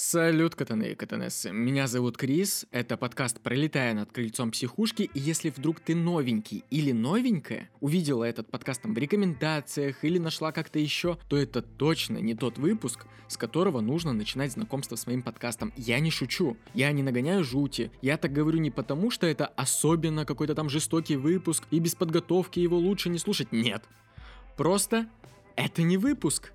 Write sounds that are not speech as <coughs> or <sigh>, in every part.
Салют, катаны и катанессы. Меня зовут Крис, это подкаст «Пролетая над крыльцом психушки», и если вдруг ты новенький или новенькая, увидела этот подкаст там в рекомендациях или нашла как-то еще, то это точно не тот выпуск, с которого нужно начинать знакомство с моим подкастом. Я не шучу, я не нагоняю жути, я так говорю не потому, что это особенно какой-то там жестокий выпуск, и без подготовки его лучше не слушать, нет. Просто это не выпуск.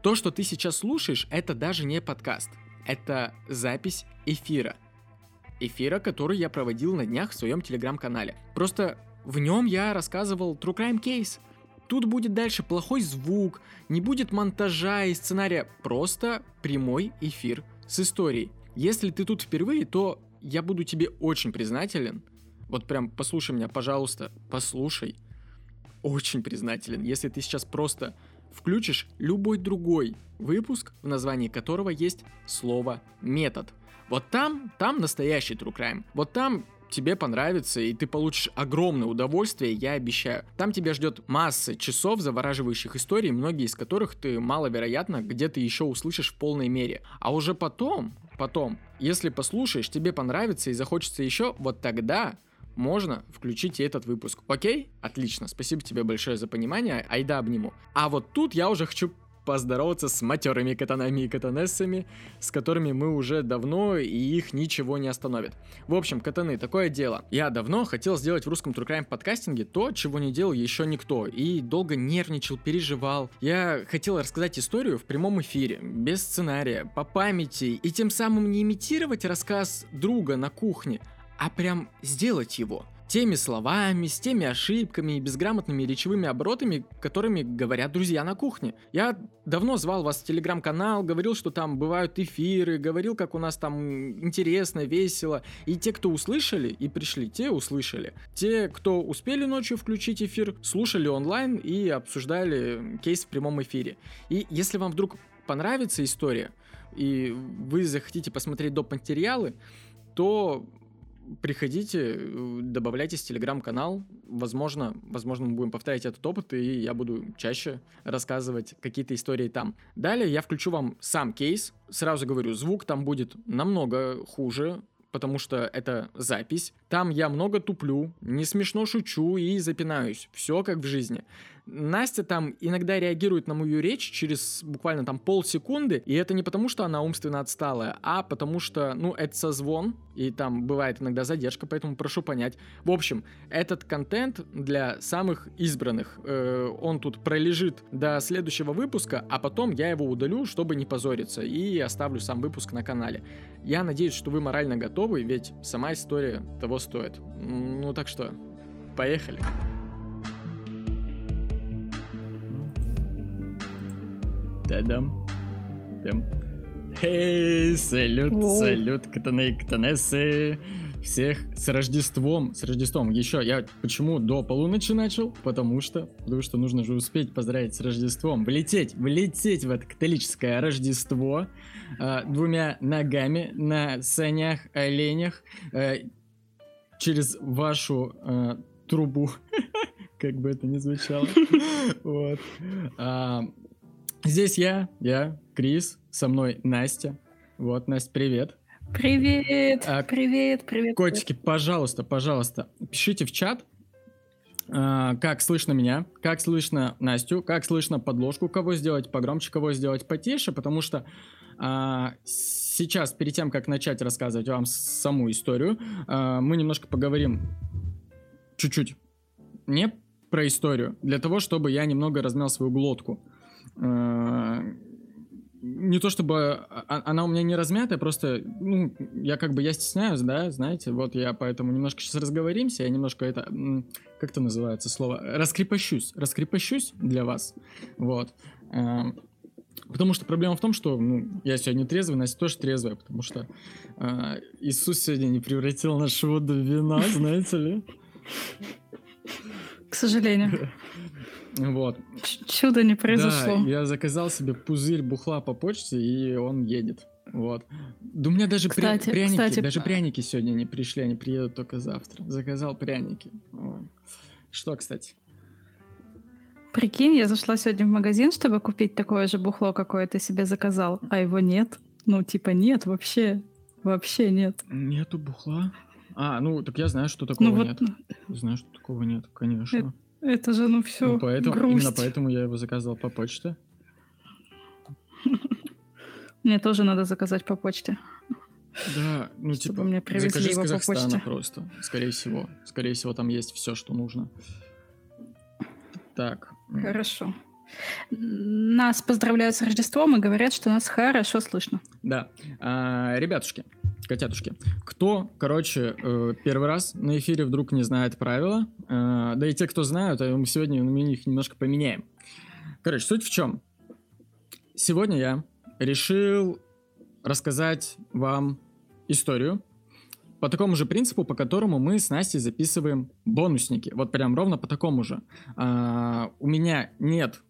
То, что ты сейчас слушаешь, это даже не подкаст. Это запись эфира. Эфира, который я проводил на днях в своем телеграм-канале. Просто в нем я рассказывал True Crime Case. Тут будет дальше плохой звук, не будет монтажа и сценария, просто прямой эфир с историей. Если ты тут впервые, то я буду тебе очень признателен. Вот прям послушай меня, пожалуйста, послушай. Очень признателен, если ты сейчас просто включишь любой другой выпуск, в названии которого есть слово «метод». Вот там, там настоящий true crime. Вот там тебе понравится, и ты получишь огромное удовольствие, я обещаю. Там тебя ждет масса часов завораживающих историй, многие из которых ты маловероятно где-то еще услышишь в полной мере. А уже потом, потом, если послушаешь, тебе понравится и захочется еще, вот тогда можно включить и этот выпуск. Окей? Отлично. Спасибо тебе большое за понимание. Айда обниму. А вот тут я уже хочу поздороваться с матерыми катанами и катанессами, с которыми мы уже давно, и их ничего не остановит. В общем, катаны, такое дело. Я давно хотел сделать в русском True Crime подкастинге то, чего не делал еще никто, и долго нервничал, переживал. Я хотел рассказать историю в прямом эфире, без сценария, по памяти, и тем самым не имитировать рассказ друга на кухне, а прям сделать его. Теми словами, с теми ошибками и безграмотными речевыми оборотами, которыми говорят друзья на кухне. Я давно звал вас в телеграм-канал, говорил, что там бывают эфиры, говорил, как у нас там интересно, весело. И те, кто услышали и пришли, те услышали. Те, кто успели ночью включить эфир, слушали онлайн и обсуждали кейс в прямом эфире. И если вам вдруг понравится история, и вы захотите посмотреть доп. материалы, то приходите, э, добавляйтесь в телеграм-канал. Возможно, возможно, мы будем повторять этот опыт, и я буду чаще рассказывать какие-то истории там. Далее я включу вам сам кейс. Сразу говорю, звук там будет намного хуже, потому что это запись. Там я много туплю, не смешно шучу и запинаюсь. Все как в жизни. Настя там иногда реагирует на мою речь через буквально там полсекунды, и это не потому, что она умственно отсталая, а потому что, ну, это созвон, и там бывает иногда задержка, поэтому прошу понять. В общем, этот контент для самых избранных. Э, он тут пролежит до следующего выпуска, а потом я его удалю, чтобы не позориться, и оставлю сам выпуск на канале. Я надеюсь, что вы морально готовы, ведь сама история того стоит. Ну так что, поехали. Та-дам. Дам. Хей, салют, Воу. салют, катаны и катанессы. Всех с Рождеством, с Рождеством. Еще я почему до полуночи начал? Потому что, потому что нужно же успеть поздравить с Рождеством. Влететь, влететь в это католическое Рождество э, двумя ногами на санях, оленях э, через вашу э, трубу, <laughs> как бы это ни звучало. <laughs> Вот. Здесь я, я, Крис, со мной Настя. Вот, Настя, привет. Привет, а, привет, привет. Котики, пожалуйста, пожалуйста, пишите в чат, а, как слышно меня, как слышно Настю, как слышно подложку, кого сделать погромче, кого сделать потише, потому что а, сейчас, перед тем, как начать рассказывать вам саму историю, а, мы немножко поговорим чуть-чуть не про историю, для того, чтобы я немного размял свою глотку. Не то чтобы а, а, она у меня не размятая, просто, ну, я как бы, я стесняюсь, да, знаете, вот я поэтому немножко сейчас разговоримся, я немножко это, как это называется слово, раскрепощусь, раскрепощусь для вас, вот. Эм, потому что проблема в том, что ну, я сегодня трезвый, Настя тоже трезвая, потому что э, Иисус сегодня не превратил нашу воду в вина, знаете ли. К сожалению. Вот. Чудо не произошло. Да, я заказал себе пузырь бухла по почте, и он едет. Вот. Да у меня даже кстати, пря- пряники, кстати, даже пряники сегодня не пришли, они приедут только завтра. Заказал пряники. Вот. Что, кстати? Прикинь, я зашла сегодня в магазин, чтобы купить такое же бухло, какое ты себе заказал, а его нет. Ну, типа, нет, вообще. Вообще нет. Нету бухла? А, ну, так я знаю, что такого ну, вот... нет. Знаю, что такого нет, конечно. Это, же, ну, все. Ну, поэтому, грусть. именно поэтому я его заказал по почте. Мне тоже надо заказать по почте. Да, ну Чтобы типа, мне привезли закажи его с Казахстана по почте. просто, скорее всего. Скорее всего, там есть все, что нужно. Так. Хорошо. Нас поздравляют с Рождеством и говорят, что нас хорошо слышно. Да. А, ребятушки, котятушки, кто, короче, э, первый раз на эфире вдруг не знает правила, э, да и те, кто знают, а мы сегодня мы их немножко поменяем. Короче, суть в чем? Сегодня я решил рассказать вам историю по такому же принципу, по которому мы с Настей записываем бонусники. Вот прям ровно по такому же. А, у меня нет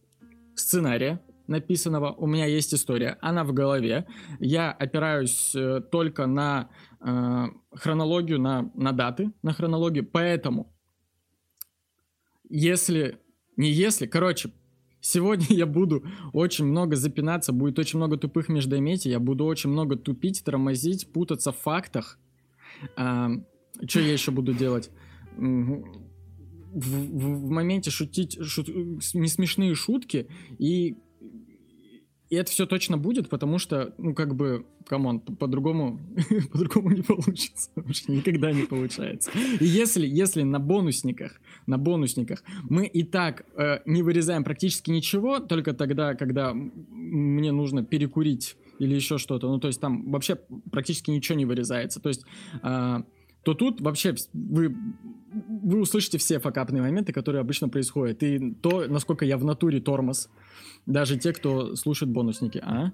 сценария написанного, у меня есть история, она в голове. Я опираюсь э, только на э, хронологию, на, на даты, на хронологию, поэтому если, не если, короче, Сегодня я буду очень много запинаться, будет очень много тупых междометий, я буду очень много тупить, тормозить, путаться в фактах. А, что я еще буду делать? В, в, моменте шутить шут, несмешные шутки и и это все точно будет, потому что, ну, как бы, come on, по-другому, <laughs> по-другому не получится. <laughs> Вообще никогда не получается. И если, если на бонусниках, на бонусниках мы и так э, не вырезаем практически ничего, только тогда, когда мне нужно перекурить или еще что-то, ну, то есть там вообще практически ничего не вырезается. То есть... Э, то тут вообще вы, вы услышите все факапные моменты, которые обычно происходят. И то, насколько я в натуре тормоз. Даже те, кто слушает бонусники, а?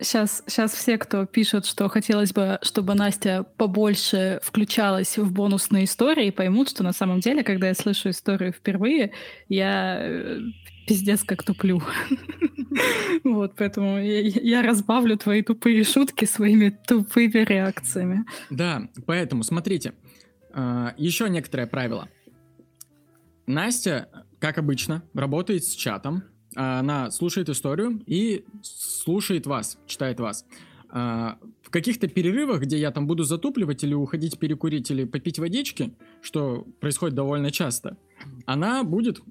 Сейчас, сейчас все, кто пишет, что хотелось бы, чтобы Настя побольше включалась в бонусные истории, поймут, что на самом деле, когда я слышу историю впервые, я э, пиздец как туплю. <laughs> Вот, поэтому я разбавлю твои тупые шутки своими тупыми реакциями. Да, поэтому смотрите, а, еще некоторое правило. Настя, как обычно, работает с чатом, она слушает историю и слушает вас, читает вас. А, в каких-то перерывах, где я там буду затупливать или уходить перекурить или попить водички, что происходит довольно часто, она будет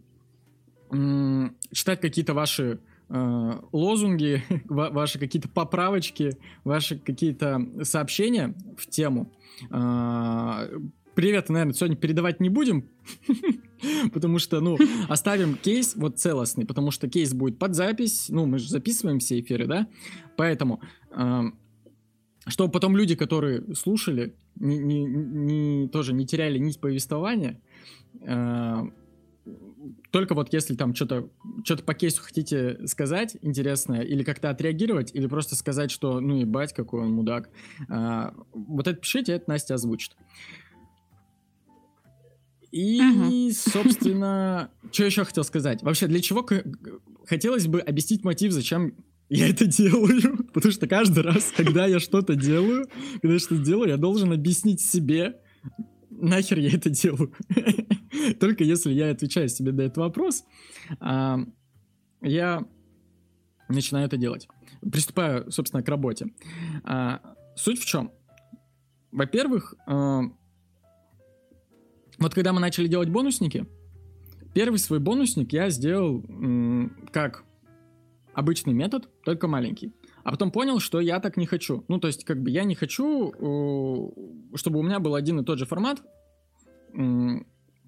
читать какие-то ваши э, лозунги, <laughs> ваши какие-то поправочки, ваши какие-то сообщения в тему. Э, привет, наверное, сегодня передавать не будем, <laughs> потому что, ну, <laughs> оставим кейс вот целостный, потому что кейс будет под запись, ну, мы же записываем все эфиры, да, поэтому, э, чтобы потом люди, которые слушали, не, не, не, тоже не теряли нить повествования, э, только вот если там что-то что по кейсу хотите сказать интересное, или как-то отреагировать, или просто сказать, что ну ебать, какой он мудак, а, вот это пишите, это Настя озвучит. И, uh собственно, <laughs> что еще хотел сказать? Вообще, для чего хотелось бы объяснить мотив, зачем я это делаю? <laughs> Потому что каждый раз, когда я что-то делаю, когда я что-то делаю, я должен объяснить себе, нахер я это делаю. <laughs> Только если я отвечаю себе на этот вопрос, а, я начинаю это делать. Приступаю, собственно, к работе. А, суть в чем? Во-первых, а, вот когда мы начали делать бонусники, первый свой бонусник я сделал как обычный метод, только маленький. А потом понял, что я так не хочу. Ну, то есть, как бы я не хочу, чтобы у меня был один и тот же формат,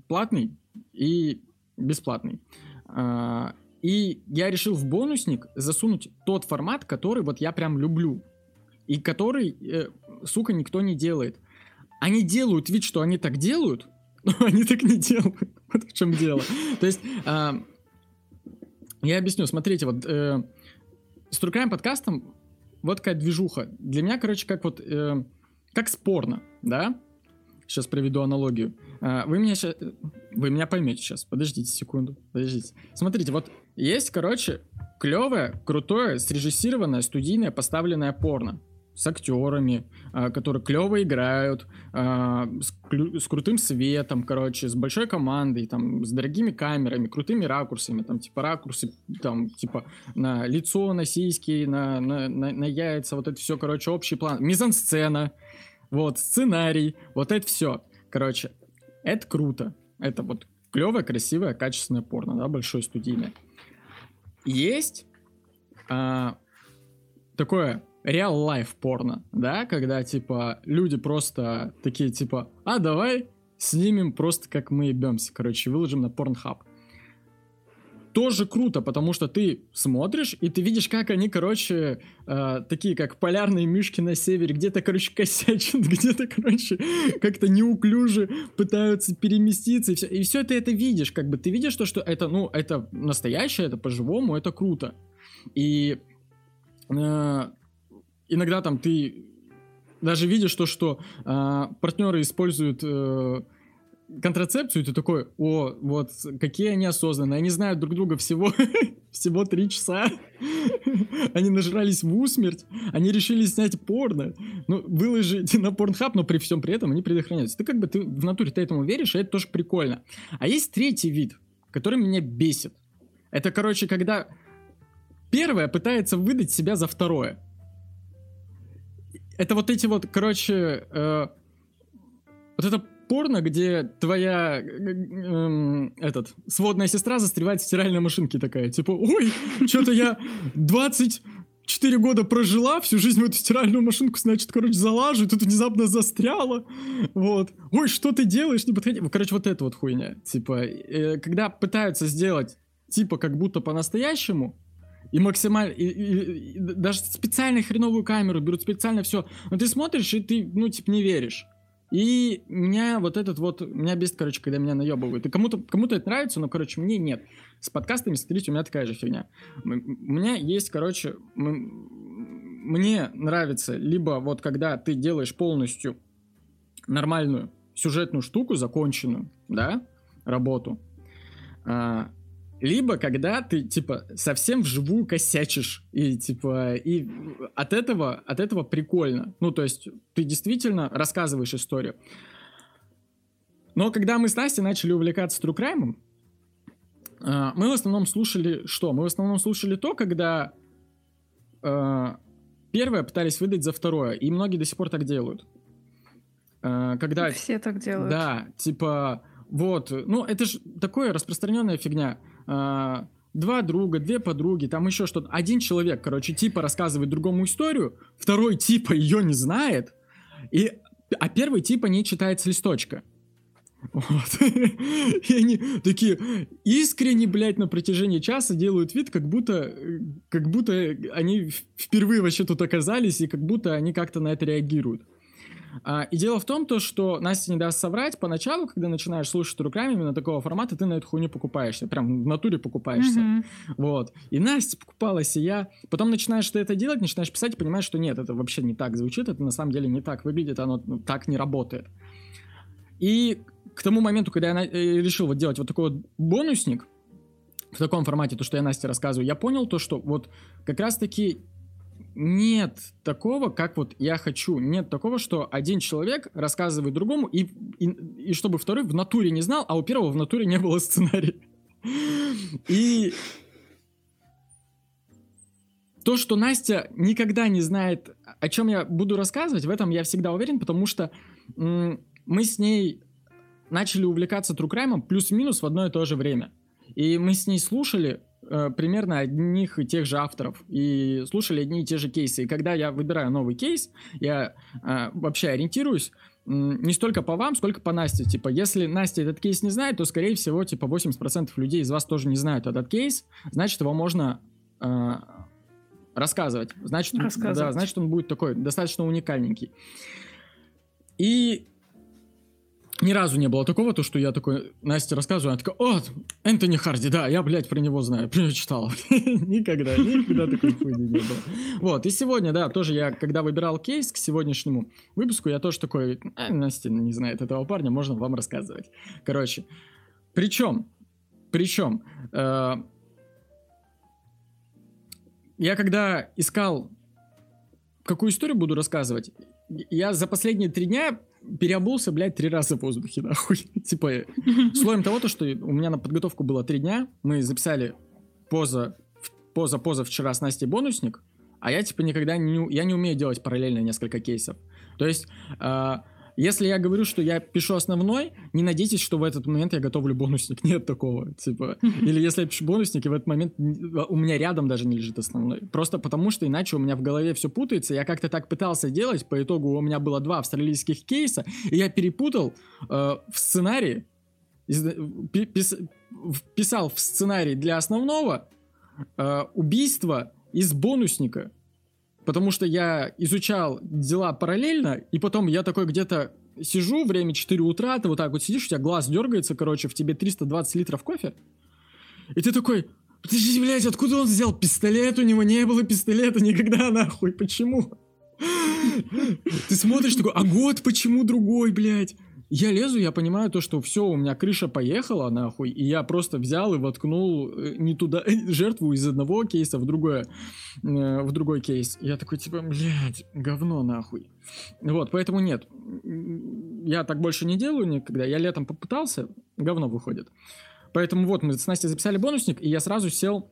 платный и бесплатный. А, и я решил в бонусник засунуть тот формат, который вот я прям люблю. И который, э, сука, никто не делает. Они делают вид, что они так делают, <laughs> но они так не делают. Вот в чем дело. То есть, э, я объясню. Смотрите, вот э, с True подкастом вот какая движуха. Для меня, короче, как вот, э, как спорно, да? Сейчас приведу аналогию. А, вы меня сейчас... Вы меня поймете сейчас. Подождите секунду. Подождите. Смотрите, вот есть, короче, клевое, крутое, срежиссированное, студийное, поставленное порно. С актерами, а, которые клево играют, а, с, клю- с крутым светом, короче, с большой командой, там, с дорогими камерами, крутыми ракурсами, там, типа, ракурсы, там, типа, на лицо, на сиськи, на, на, на, на яйца, вот это все, короче, общий план. Мизансцена, вот, сценарий, вот это все. Короче, это круто. Это вот клевое, красивое, качественное порно, да, большое студийное. Есть а, такое реал-лайф порно, да, когда, типа, люди просто такие, типа, а, давай снимем просто как мы ебемся, короче, выложим на Pornhub. Тоже круто, потому что ты смотришь, и ты видишь, как они, короче, э, такие, как полярные мишки на севере, где-то, короче, косячат, <laughs> где-то, короче, как-то неуклюже пытаются переместиться, и все, и все ты это видишь, как бы, ты видишь то, что это, ну, это настоящее, это по-живому, это круто. И э, иногда там ты даже видишь то, что э, партнеры используют э, контрацепцию, и ты такой, о, вот какие они осознанные, они знают друг друга всего, <laughs> всего три часа, <laughs> они нажрались в усмерть, они решили снять порно, ну, выложить на порнхаб, но при всем при этом они предохраняются. Ты как бы, ты в натуре ты этому веришь, и это тоже прикольно. А есть третий вид, который меня бесит. Это, короче, когда первое пытается выдать себя за второе. Это вот эти вот, короче, э, вот это порно, где твоя э, э, этот сводная сестра застревает в стиральной машинке такая, типа, ой, что-то я 24 года прожила, всю жизнь в эту стиральную машинку, значит, короче, залажу, и тут внезапно застряла, вот. Ой, что ты делаешь, не подходи. Короче, вот это вот хуйня, типа, э, когда пытаются сделать, типа, как будто по-настоящему, и максимально, и, и, и, даже специально хреновую камеру берут, специально все. Но ты смотришь, и ты, ну, типа, не веришь. И меня вот этот вот, меня бесит, короче, когда меня наебывают. И кому-то кому это нравится, но, короче, мне нет. С подкастами, смотрите, у меня такая же фигня. У меня есть, короче, мне нравится либо вот когда ты делаешь полностью нормальную сюжетную штуку, законченную, да, работу, а, либо когда ты, типа, совсем вживую косячишь, и, типа, и от этого, от этого прикольно. Ну, то есть, ты действительно рассказываешь историю. Но когда мы с Настей начали увлекаться True Crime, а, мы в основном слушали что? Мы в основном слушали то, когда э, первое пытались выдать за второе, и многие до сих пор так делают. Э, когда... Все так делают. Да, типа, вот, ну, это же такое распространенная фигня э, два друга, две подруги, там еще что-то. Один человек, короче, типа рассказывает другому историю, второй типа ее не знает, и, а первый типа не читает с листочка. Вот. <laughs> И они такие искренне, блядь, на протяжении часа делают вид, как будто, как будто они впервые вообще тут оказались, и как будто они как-то на это реагируют. А, и дело в том, то, что Настя не даст соврать, поначалу, когда начинаешь слушать руками именно такого формата, ты на эту хуйню покупаешься, прям в натуре покупаешься. Mm-hmm. Вот. И Настя покупалась, и я. Потом начинаешь ты это делать, начинаешь писать и понимаешь, что нет, это вообще не так звучит, это на самом деле не так выглядит, оно ну, так не работает. И к тому моменту, когда я э, решил вот делать вот такой вот бонусник, в таком формате, то, что я Насте рассказываю, я понял то, что вот как раз-таки нет такого, как вот я хочу. Нет такого, что один человек рассказывает другому, и, и, и чтобы второй в натуре не знал, а у первого в натуре не было сценария. И то, что Настя никогда не знает, о чем я буду рассказывать, в этом я всегда уверен, потому что мы с ней начали увлекаться crime плюс-минус в одно и то же время. И мы с ней слушали примерно одних и тех же авторов и слушали одни и те же кейсы. И когда я выбираю новый кейс, я э, вообще ориентируюсь не столько по вам, сколько по Насте. Типа, если Настя этот кейс не знает, то, скорее всего, типа, 80% людей из вас тоже не знают этот кейс, значит, его можно э, рассказывать. Значит, рассказывать. Да, значит, он будет такой достаточно уникальненький. И ни разу не было такого, то, что я такой Насте рассказываю, она такая, о, Энтони Харди, да, я, блядь, про него знаю, читал. <laughs> никогда, никогда такой хуйни не было. Вот, и сегодня, да, тоже я, когда выбирал кейс к сегодняшнему выпуску, я тоже такой, а, Настя не знает этого парня, можно вам рассказывать. Короче, причем, причем, э, я когда искал какую историю буду рассказывать? Я за последние три дня переобулся, блядь, три раза в воздухе, нахуй. <laughs> типа, <laughs> слоем того, то, что у меня на подготовку было три дня, мы записали поза, поза, поза вчера с Настей бонусник, а я, типа, никогда не, я не умею делать параллельно несколько кейсов. То есть, э, если я говорю, что я пишу основной, не надейтесь, что в этот момент я готовлю бонусник. <laughs> Нет такого, типа. <laughs> Или если я пишу бонусник, и в этот момент у меня рядом даже не лежит основной. Просто потому, что иначе у меня в голове все путается. Я как-то так пытался делать, по итогу у меня было два австралийских кейса, и я перепутал э, в сценарии, пис, вписал в сценарий для основного э, убийство из бонусника. Потому что я изучал дела параллельно, и потом я такой где-то сижу, время 4 утра, ты вот так вот сидишь, у тебя глаз дергается, короче, в тебе 320 литров кофе, и ты такой, подожди, блядь, откуда он взял пистолет? У него не было пистолета никогда, <laughs> нахуй, почему? <laughs> Ты смотришь такой, а год почему другой, блядь? Я лезу, я понимаю то, что все, у меня крыша поехала, нахуй, и я просто взял и воткнул э, не туда, жертву из одного кейса в другое, э, в другой кейс. Я такой, типа, блядь, говно, нахуй. Вот, поэтому нет, я так больше не делаю никогда, я летом попытался, говно выходит. Поэтому вот, мы с Настей записали бонусник, и я сразу сел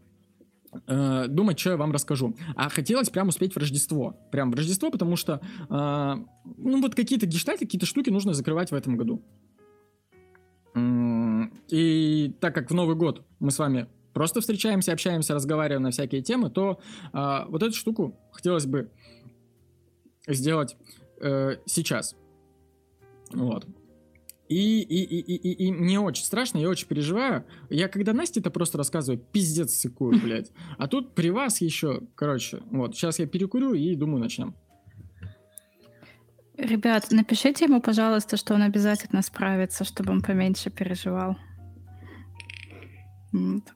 э, думать, что я вам расскажу. А хотелось прям успеть в Рождество. Прям в Рождество, потому что, э, ну, вот какие-то гештальты, какие-то штуки нужно закрывать в этом году. И так как в Новый год мы с вами просто встречаемся, общаемся, разговариваем на всякие темы, то э, вот эту штуку хотелось бы сделать э, сейчас. Вот. И, и, и, и, и, мне очень страшно, я очень переживаю. Я когда Насте это просто рассказываю, пиздец сыкую, блядь. А тут при вас еще, короче, вот, сейчас я перекурю и думаю, начнем. Ребят, напишите ему, пожалуйста, что он обязательно справится, чтобы он поменьше переживал.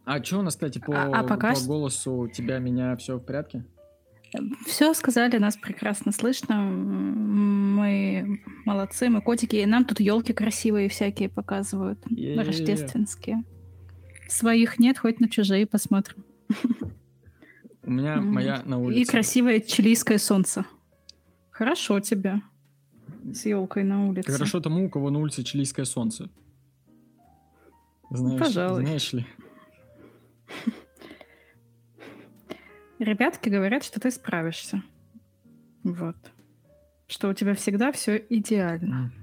А что у нас, кстати, по, а, а пока... по голосу тебя, меня, все в порядке? Все сказали, нас прекрасно слышно. Мы молодцы, мы котики. И нам тут елки красивые всякие показывают. е Рождественские. Своих нет, хоть на чужие посмотрим. У меня моя на улице. И красивое чилийское солнце. Хорошо тебе. С елкой на улице. Хорошо тому, у кого на улице чилийское солнце. Знаешь, Пожалуй. знаешь ли. <laughs> Ребятки говорят, что ты справишься. Вот. Что у тебя всегда все идеально. <laughs>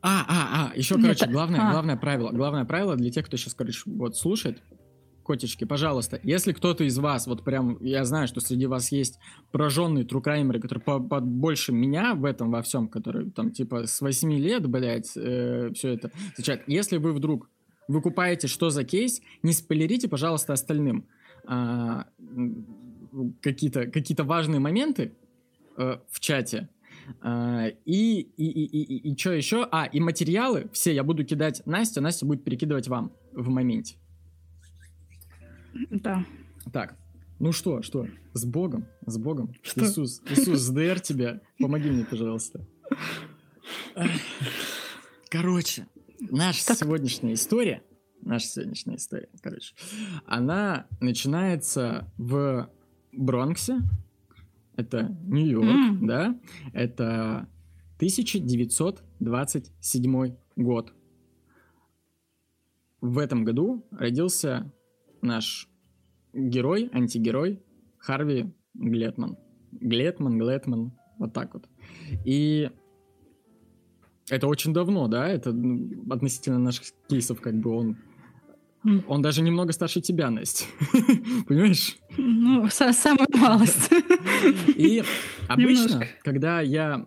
А, а, а, еще, короче, Нет, главное, а. главное правило, главное правило для тех, кто сейчас, короче, вот слушает, котички, пожалуйста, если кто-то из вас, вот прям, я знаю, что среди вас есть пораженные трукаймеры, которые по, по, больше меня в этом во всем, которые там типа с 8 лет, блядь, э, все это изучают. Если вы вдруг выкупаете, что за кейс, не спойлерите, пожалуйста, остальным а, какие-то какие важные моменты а, в чате. А, и, и, и, и, и что еще? А, и материалы все я буду кидать Насте, Настя будет перекидывать вам в моменте. Да. Так, ну что, что? С Богом, с Богом. Что? Иисус, Иисус, СДР тебя, помоги мне, пожалуйста. <laughs> Короче, наша так. сегодняшняя история, наша сегодняшняя история, короче, она начинается в Бронксе, это Нью-Йорк, mm. да, это 1927 год. В этом году родился наш герой, антигерой Харви Глетман. Глетман, Глетман, вот так вот. И это очень давно, да, это ну, относительно наших кейсов, как бы он он даже немного старше тебя, Настя. <laughs> Понимаешь? Ну, самую малость. И <laughs> обычно, немножко. когда я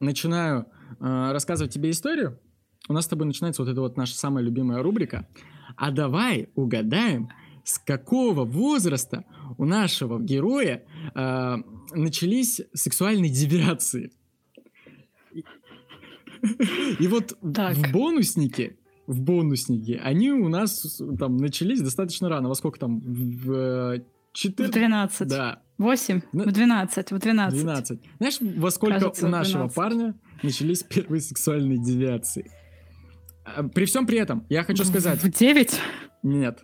начинаю э, рассказывать тебе историю, у нас с тобой начинается вот эта вот наша самая любимая рубрика. А давай угадаем, с какого возраста у нашего героя э, начались сексуальные девиации. <laughs> И вот так. в бонуснике, в бонуснике, они у нас там начались достаточно рано. Во сколько там? В 14? В 12. Да. 8? В 12, в 12. 12. Знаешь, во сколько Кажется, у нашего 12. парня начались первые сексуальные девиации? А, при всем при этом, я хочу сказать... В 9? Нет.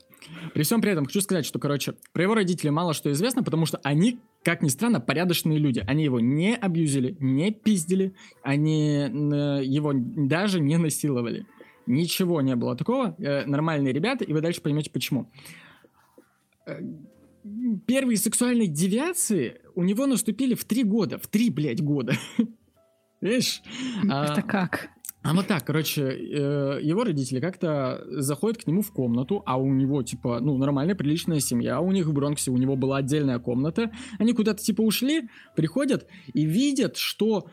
При всем при этом хочу сказать, что, короче, про его родителей мало что известно, потому что они, как ни странно, порядочные люди. Они его не абьюзили, не пиздили, они его даже не насиловали. Ничего не было такого. Э, нормальные ребята, и вы дальше поймете почему. Э, первые сексуальные девиации у него наступили в три года. В три, блядь, года. <laughs> Видишь? Это а, как? А вот так, короче, э, его родители как-то заходят к нему в комнату, а у него, типа, ну, нормальная, приличная семья, у них в Бронксе у него была отдельная комната, они куда-то, типа, ушли, приходят и видят, что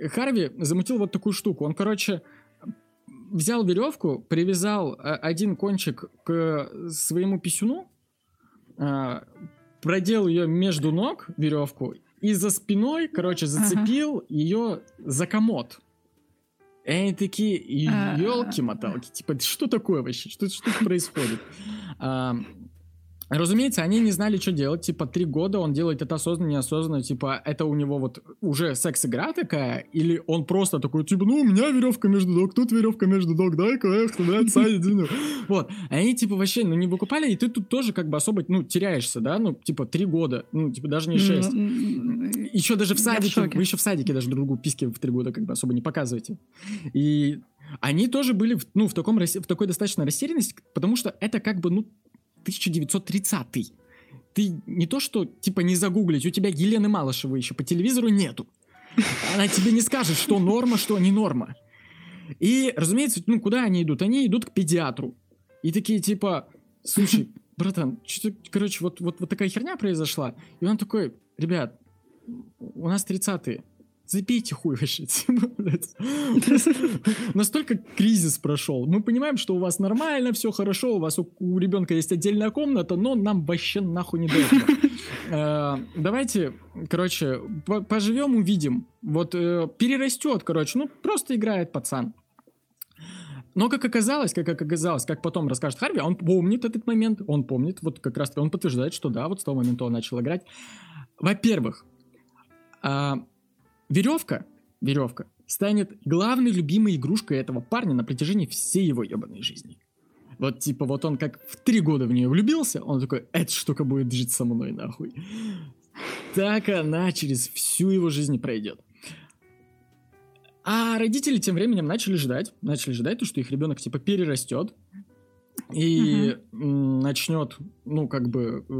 Харви замутил вот такую штуку. Он, короче, взял веревку, привязал э, один кончик к своему писюну, э, продел ее между ног, веревку, и за спиной, короче, зацепил ага. ее за комод. И они такие, елки-моталки, типа, что такое вообще, что, что происходит? <laughs> А, Разумеется, они не знали, что делать. Типа, три года он делает это осознанно, неосознанно. Типа, это у него вот уже секс-игра такая? Или он просто такой, типа, ну, у меня веревка между ног, тут веревка между ног, дай-ка, эх, блядь, соединю. <laughs> Вот. Они, типа, вообще, ну, не выкупали, и ты тут тоже как бы особо, ну, теряешься, да? Ну, типа, три года, ну, типа, даже не шесть. Еще даже в садике, вы еще в садике даже друг другу писки в три года как бы особо не показываете. И они тоже были, ну, в, таком, в такой достаточно растерянности, потому что это как бы, ну, 1930 Ты не то, что, типа, не загуглить, у тебя Елены Малышевой еще по телевизору нету. Она тебе не скажет, что норма, что не норма. И, разумеется, ну, куда они идут? Они идут к педиатру. И такие, типа, слушай, братан, что короче, вот, вот, вот такая херня произошла. И он такой, ребят, у нас 30-е забейте хуй вообще. <laughs> <laughs> Настолько кризис прошел. Мы понимаем, что у вас нормально, все хорошо, у вас у, у ребенка есть отдельная комната, но нам вообще нахуй не этого. <laughs> Э, давайте, короче, поживем, увидим. Вот э, перерастет, короче, ну просто играет пацан. Но как оказалось, как оказалось, как потом расскажет Харви, он помнит этот момент, он помнит, вот как раз он подтверждает, что да, вот с того момента он начал играть. Во-первых, а, Веревка, веревка, станет главной любимой игрушкой этого парня на протяжении всей его ебаной жизни. Вот типа вот он как в три года в нее влюбился, он такой, эта штука будет жить со мной нахуй. Так она через всю его жизнь пройдет. А родители тем временем начали ждать, начали ждать, то, что их ребенок типа перерастет и угу. начнет, ну как бы э,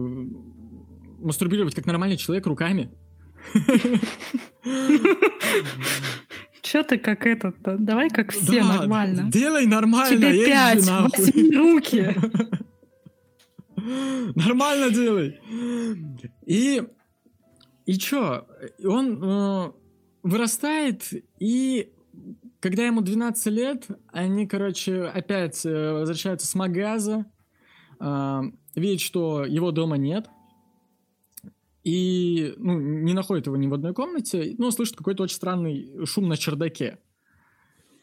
мастурбировать как нормальный человек руками. Че ты как этот -то? Давай как все да, нормально. Делай нормально. Тебе пять, возьми руки. <laughs> Нормально делай. И и чё? Он э, вырастает, и когда ему 12 лет, они, короче, опять э, возвращаются с магаза, э, видят, что его дома нет, и ну, не находит его ни в одной комнате, но слышит какой-то очень странный шум на чердаке.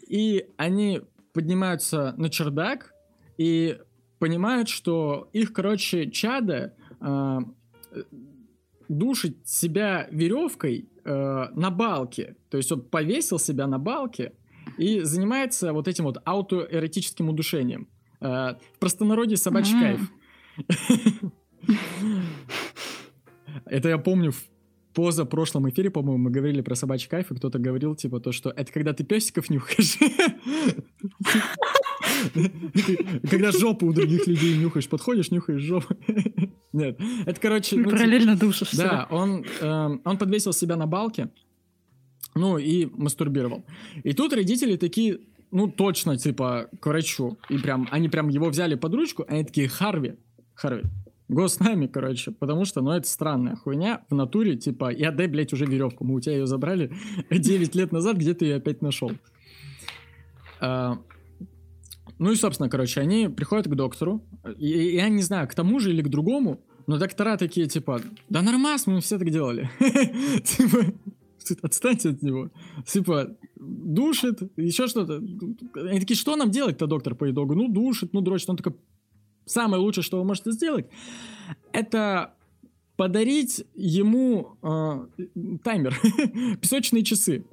И они поднимаются на чердак и понимают, что их, короче, чада э, душит себя веревкой э, на балке. То есть он повесил себя на балке и занимается вот этим вот аутоэротическим удушением. Э, в простонародье собачий mm-hmm. кайф. <laughs> Это я помню в поза прошлом эфире, по-моему, мы говорили про собачий кайф, и кто-то говорил, типа, то, что это когда ты песиков нюхаешь. <laughs> Когда жопу у других людей нюхаешь, подходишь, нюхаешь жопу. <laughs> Нет, это, короче... Ну, Параллельно душишь. Да, он, эм, он подвесил себя на балке, ну, и мастурбировал. И тут родители такие, ну, точно, типа, к врачу. И прям, они прям его взяли под ручку, они такие, Харви, Харви, Го с нами, короче, потому что, ну, это странная хуйня в натуре, типа, и отдай, блядь, уже веревку, мы у тебя ее забрали <laughs> 9 лет назад, где ты ее опять нашел. А, ну и, собственно, короче, они приходят к доктору, и, я не знаю, к тому же или к другому, но доктора такие, типа, да нормас, мы все так делали. <laughs> Типа, отстаньте от него. Типа, душит, еще что-то. Они такие, что нам делать-то, доктор, по итогу? Ну, душит, ну, дрочит. Он такой, самое лучшее, что вы можете сделать, это подарить ему э, таймер, <laughs> песочные часы.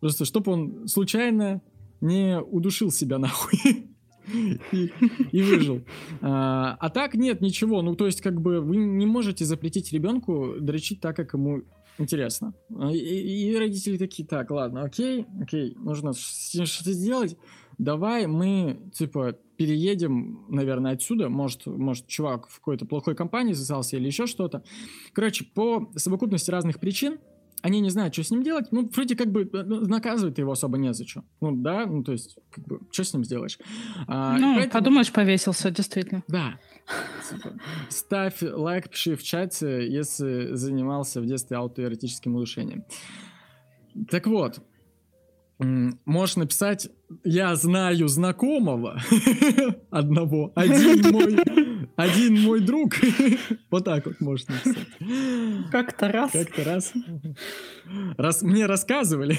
Просто, чтобы он случайно не удушил себя нахуй. <laughs> и, и выжил. А, а так нет, ничего. Ну, то есть, как бы вы не можете запретить ребенку дрочить так, как ему интересно. И, и родители такие, так, ладно, окей, окей, нужно что-то сделать. Давай мы, типа, переедем, наверное, отсюда. Может, может чувак в какой-то плохой компании засался или еще что-то. Короче, по совокупности разных причин они не знают, что с ним делать. Ну, вроде как бы э, ну, наказывать его особо не за что. Ну, да, ну, то есть, как бы, что с ним сделаешь? А, ну, поэтому... подумаешь, повесился, действительно. Да. Типа, ставь лайк, пиши в чате, если занимался в детстве аутоэротическим удушением. Так вот, можешь написать «Я знаю знакомого <laughs> одного, один мой, один мой друг». <laughs> Вот так вот можешь написать. Как-то раз. Как-то раз. Раз мне рассказывали,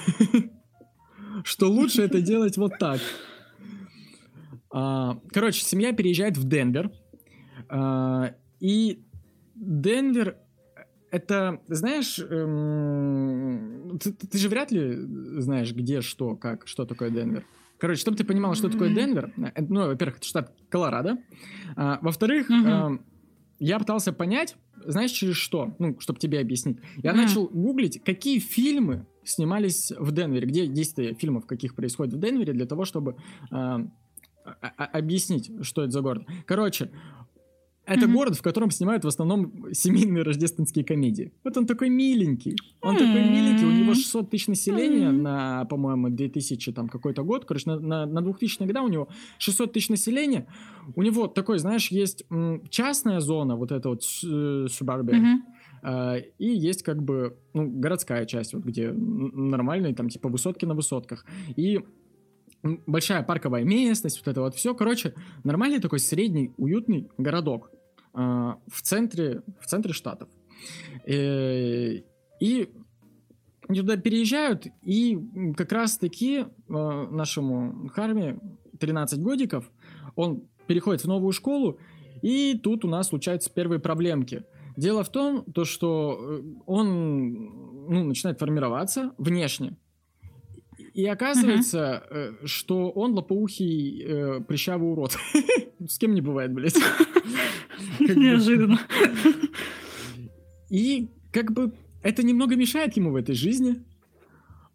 <laughs> что лучше это делать вот так. А, короче, семья переезжает в Денвер. А, и Денвер это, знаешь, эм, ты, ты же вряд ли знаешь, где, что, как, что такое Денвер. Короче, чтобы ты понимал, что такое Денвер, э, ну, во-первых, это штат Колорадо, а, во-вторых, mm-hmm. э, я пытался понять, знаешь, через что, ну, чтобы тебе объяснить. Я mm-hmm. начал гуглить, какие фильмы снимались в Денвере, где действие фильмов каких происходит в Денвере, для того, чтобы э, объяснить, что это за город. Короче, это mm-hmm. город, в котором снимают в основном семейные рождественские комедии. Вот он такой миленький. Он mm-hmm. такой миленький, у него 600 тысяч населения mm-hmm. на, по-моему, 2000 там какой-то год. Короче, на, на, на 2000 года у него 600 тысяч населения. У него такой, знаешь, есть м, частная зона, вот эта вот э, субарбия. Mm-hmm. Э, и есть как бы ну, городская часть, вот, где нормальные там типа высотки на высотках. И большая парковая местность, вот это вот все. Короче, нормальный такой средний, уютный городок в, центре, в центре штатов. Э, и туда переезжают, и как раз-таки э, нашему Харме 13 годиков, он переходит в новую школу, и тут у нас случаются первые проблемки. Дело в том, то, что э, он ну, начинает формироваться внешне, и оказывается, uh-huh. что он лопоухий э, прыщавый урод. <laughs> С кем не бывает, блядь. <laughs> <laughs> Неожиданно. И как бы это немного мешает ему в этой жизни,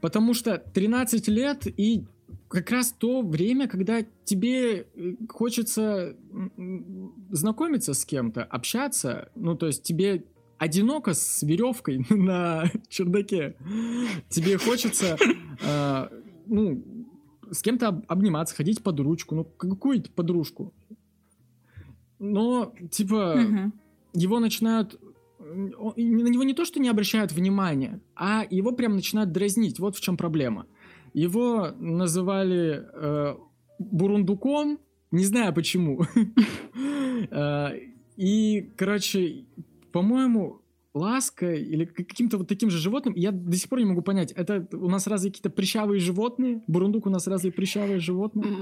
потому что 13 лет и как раз то время, когда тебе э, хочется знакомиться с кем-то, общаться, ну, то есть тебе одиноко с веревкой <laughs> на чердаке. Тебе хочется, э, ну, с кем-то обниматься, ходить под ручку, ну, какую-то подружку. Но, типа, угу. его начинают... На него не то, что не обращают внимания, а его прям начинают дразнить. Вот в чем проблема. Его называли э, бурундуком, не знаю почему. <laughs> Э, и, короче, по-моему, ласка или каким-то вот таким же животным, я до сих пор не могу понять, это у нас разве какие-то прыщавые животные? Бурундук у нас разве прыщавые животные?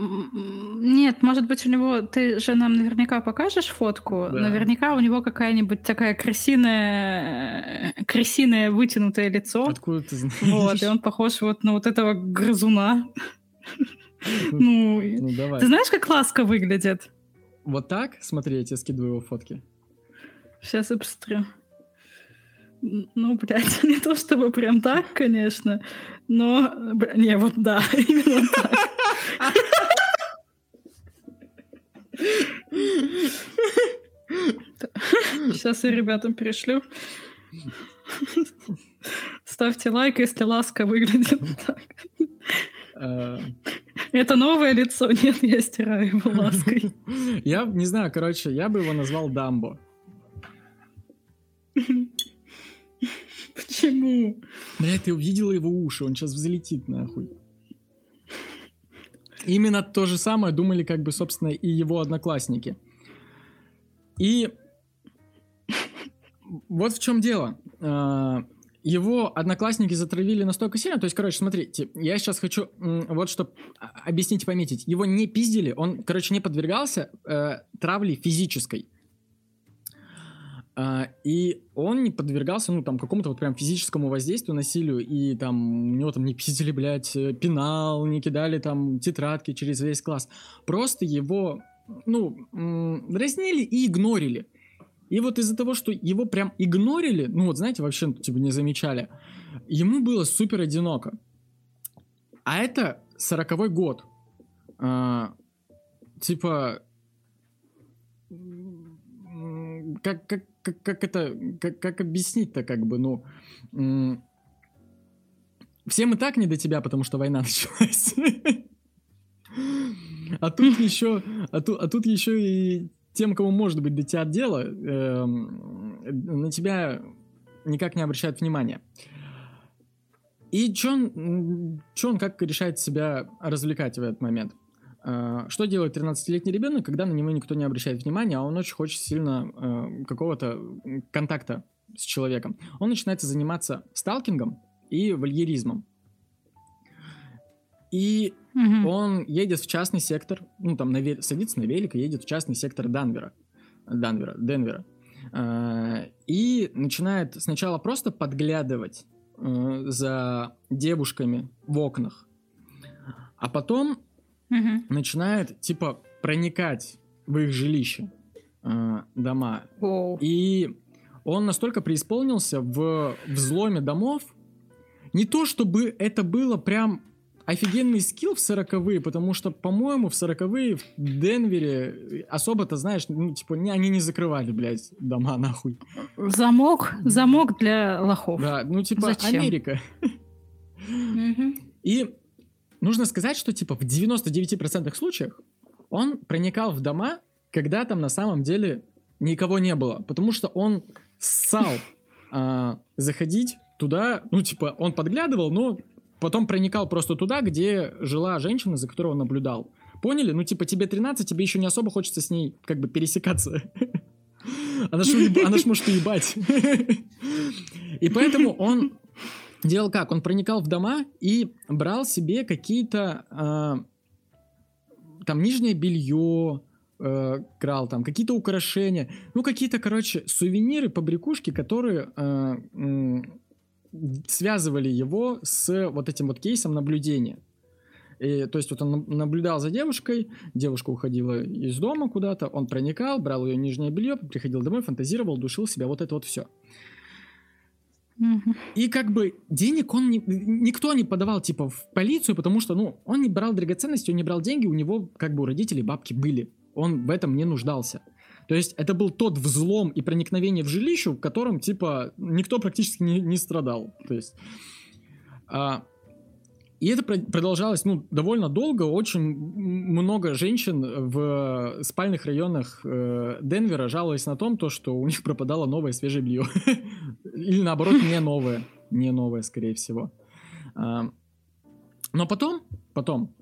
Нет, может быть у него, ты же нам наверняка покажешь фотку, да. наверняка у него какая-нибудь такая крысиная, крысиное вытянутое лицо. Откуда ты знаешь? Вот, и он похож вот на вот этого грызуна. Ну, ну давай. Ты знаешь, как ласка выглядит? Вот так? Смотри, я тебе скидываю его фотки. Сейчас я посмотрю. Ну, блядь, <laughs> не то чтобы прям так, конечно, но... Не, вот да, <laughs> именно так. Сейчас я ребятам перешлю. Ставьте лайк, если ласка выглядит так. А. Это новое лицо? Нет, я стираю его лаской. <laughs> Я не знаю, короче, я бы его назвал Дамбо. Почему? Бля, ты увидела его уши, он сейчас взлетит нахуй. Именно то же самое думали, как бы, собственно, и его одноклассники. И вот в чем дело. А, его одноклассники затравили настолько сильно, то есть, короче, смотрите, я сейчас хочу вот что объяснить и пометить. Его не пиздили, он, короче, не подвергался э, травле физической. А, и он не подвергался, ну, там, какому-то вот прям физическому воздействию, насилию, и там у него там не писали, блядь, э, пенал, не кидали там тетрадки через весь класс. Просто его, ну, дразнили и игнорили. И вот из-за того, что его прям игнорили, ну, вот знаете, вообще, типа, не замечали, ему было супер одиноко. А это сороковой год. А, типа, как, как, как, как это, как, как объяснить-то, как бы, ну, всем и так не до тебя, потому что война <laughs> началась. А тут <laughs> еще, а тут, а тут еще и тем, кому может быть до тебя дело, э, на тебя никак не обращают внимания. И что он, чё он как решает себя развлекать в этот момент? А, что делает 13-летний ребенок, когда на него никто не обращает внимания, а он очень хочет сильно э, какого-то контакта с человеком? Он начинает заниматься сталкингом и вольеризмом. И угу. он едет в частный сектор, ну там на садится на велик и едет в частный сектор Данвера, Данвера, Денвера. Э, и начинает сначала просто подглядывать э, за девушками в окнах, а потом угу. начинает, типа, проникать в их жилище, э, дома. Воу. И он настолько преисполнился в взломе домов, не то чтобы это было прям офигенный скилл в сороковые, потому что, по-моему, в сороковые в Денвере особо-то, знаешь, ну, типа, не, они не закрывали, блядь, дома нахуй. Замок, замок для лохов. Да, ну, типа, Зачем? Америка. И Нужно сказать, что типа в 99% случаях он проникал в дома, когда там на самом деле никого не было, потому что он ссал а, заходить туда, ну типа он подглядывал, но потом проникал просто туда, где жила женщина, за которой он наблюдал. Поняли? Ну типа тебе 13, тебе еще не особо хочется с ней как бы пересекаться. <laughs> Она ж, она ж может уебать. <laughs> И поэтому он делал как? Он проникал в дома и брал себе какие-то э, там нижнее белье, э, крал там какие-то украшения, ну какие-то, короче, сувениры, побрякушки, которые э, э, связывали его с вот этим вот кейсом наблюдения. И, то есть вот он наблюдал за девушкой, девушка уходила из дома куда-то, он проникал, брал ее нижнее белье, приходил домой, фантазировал, душил себя, вот это вот все. И как бы денег он не, никто не подавал типа в полицию, потому что, ну, он не брал драгоценности, он не брал деньги, у него как бы у родителей бабки были. Он в этом не нуждался. То есть это был тот взлом и проникновение в жилище, в котором типа никто практически не, не страдал. То есть а, и это продолжалось, ну, довольно долго. Очень много женщин в спальных районах э, Денвера жаловались на том, то, что у них пропадало новое свежее белье. <laughs> Или наоборот, не новое. Не новое, скорее всего. А, но потом, потом,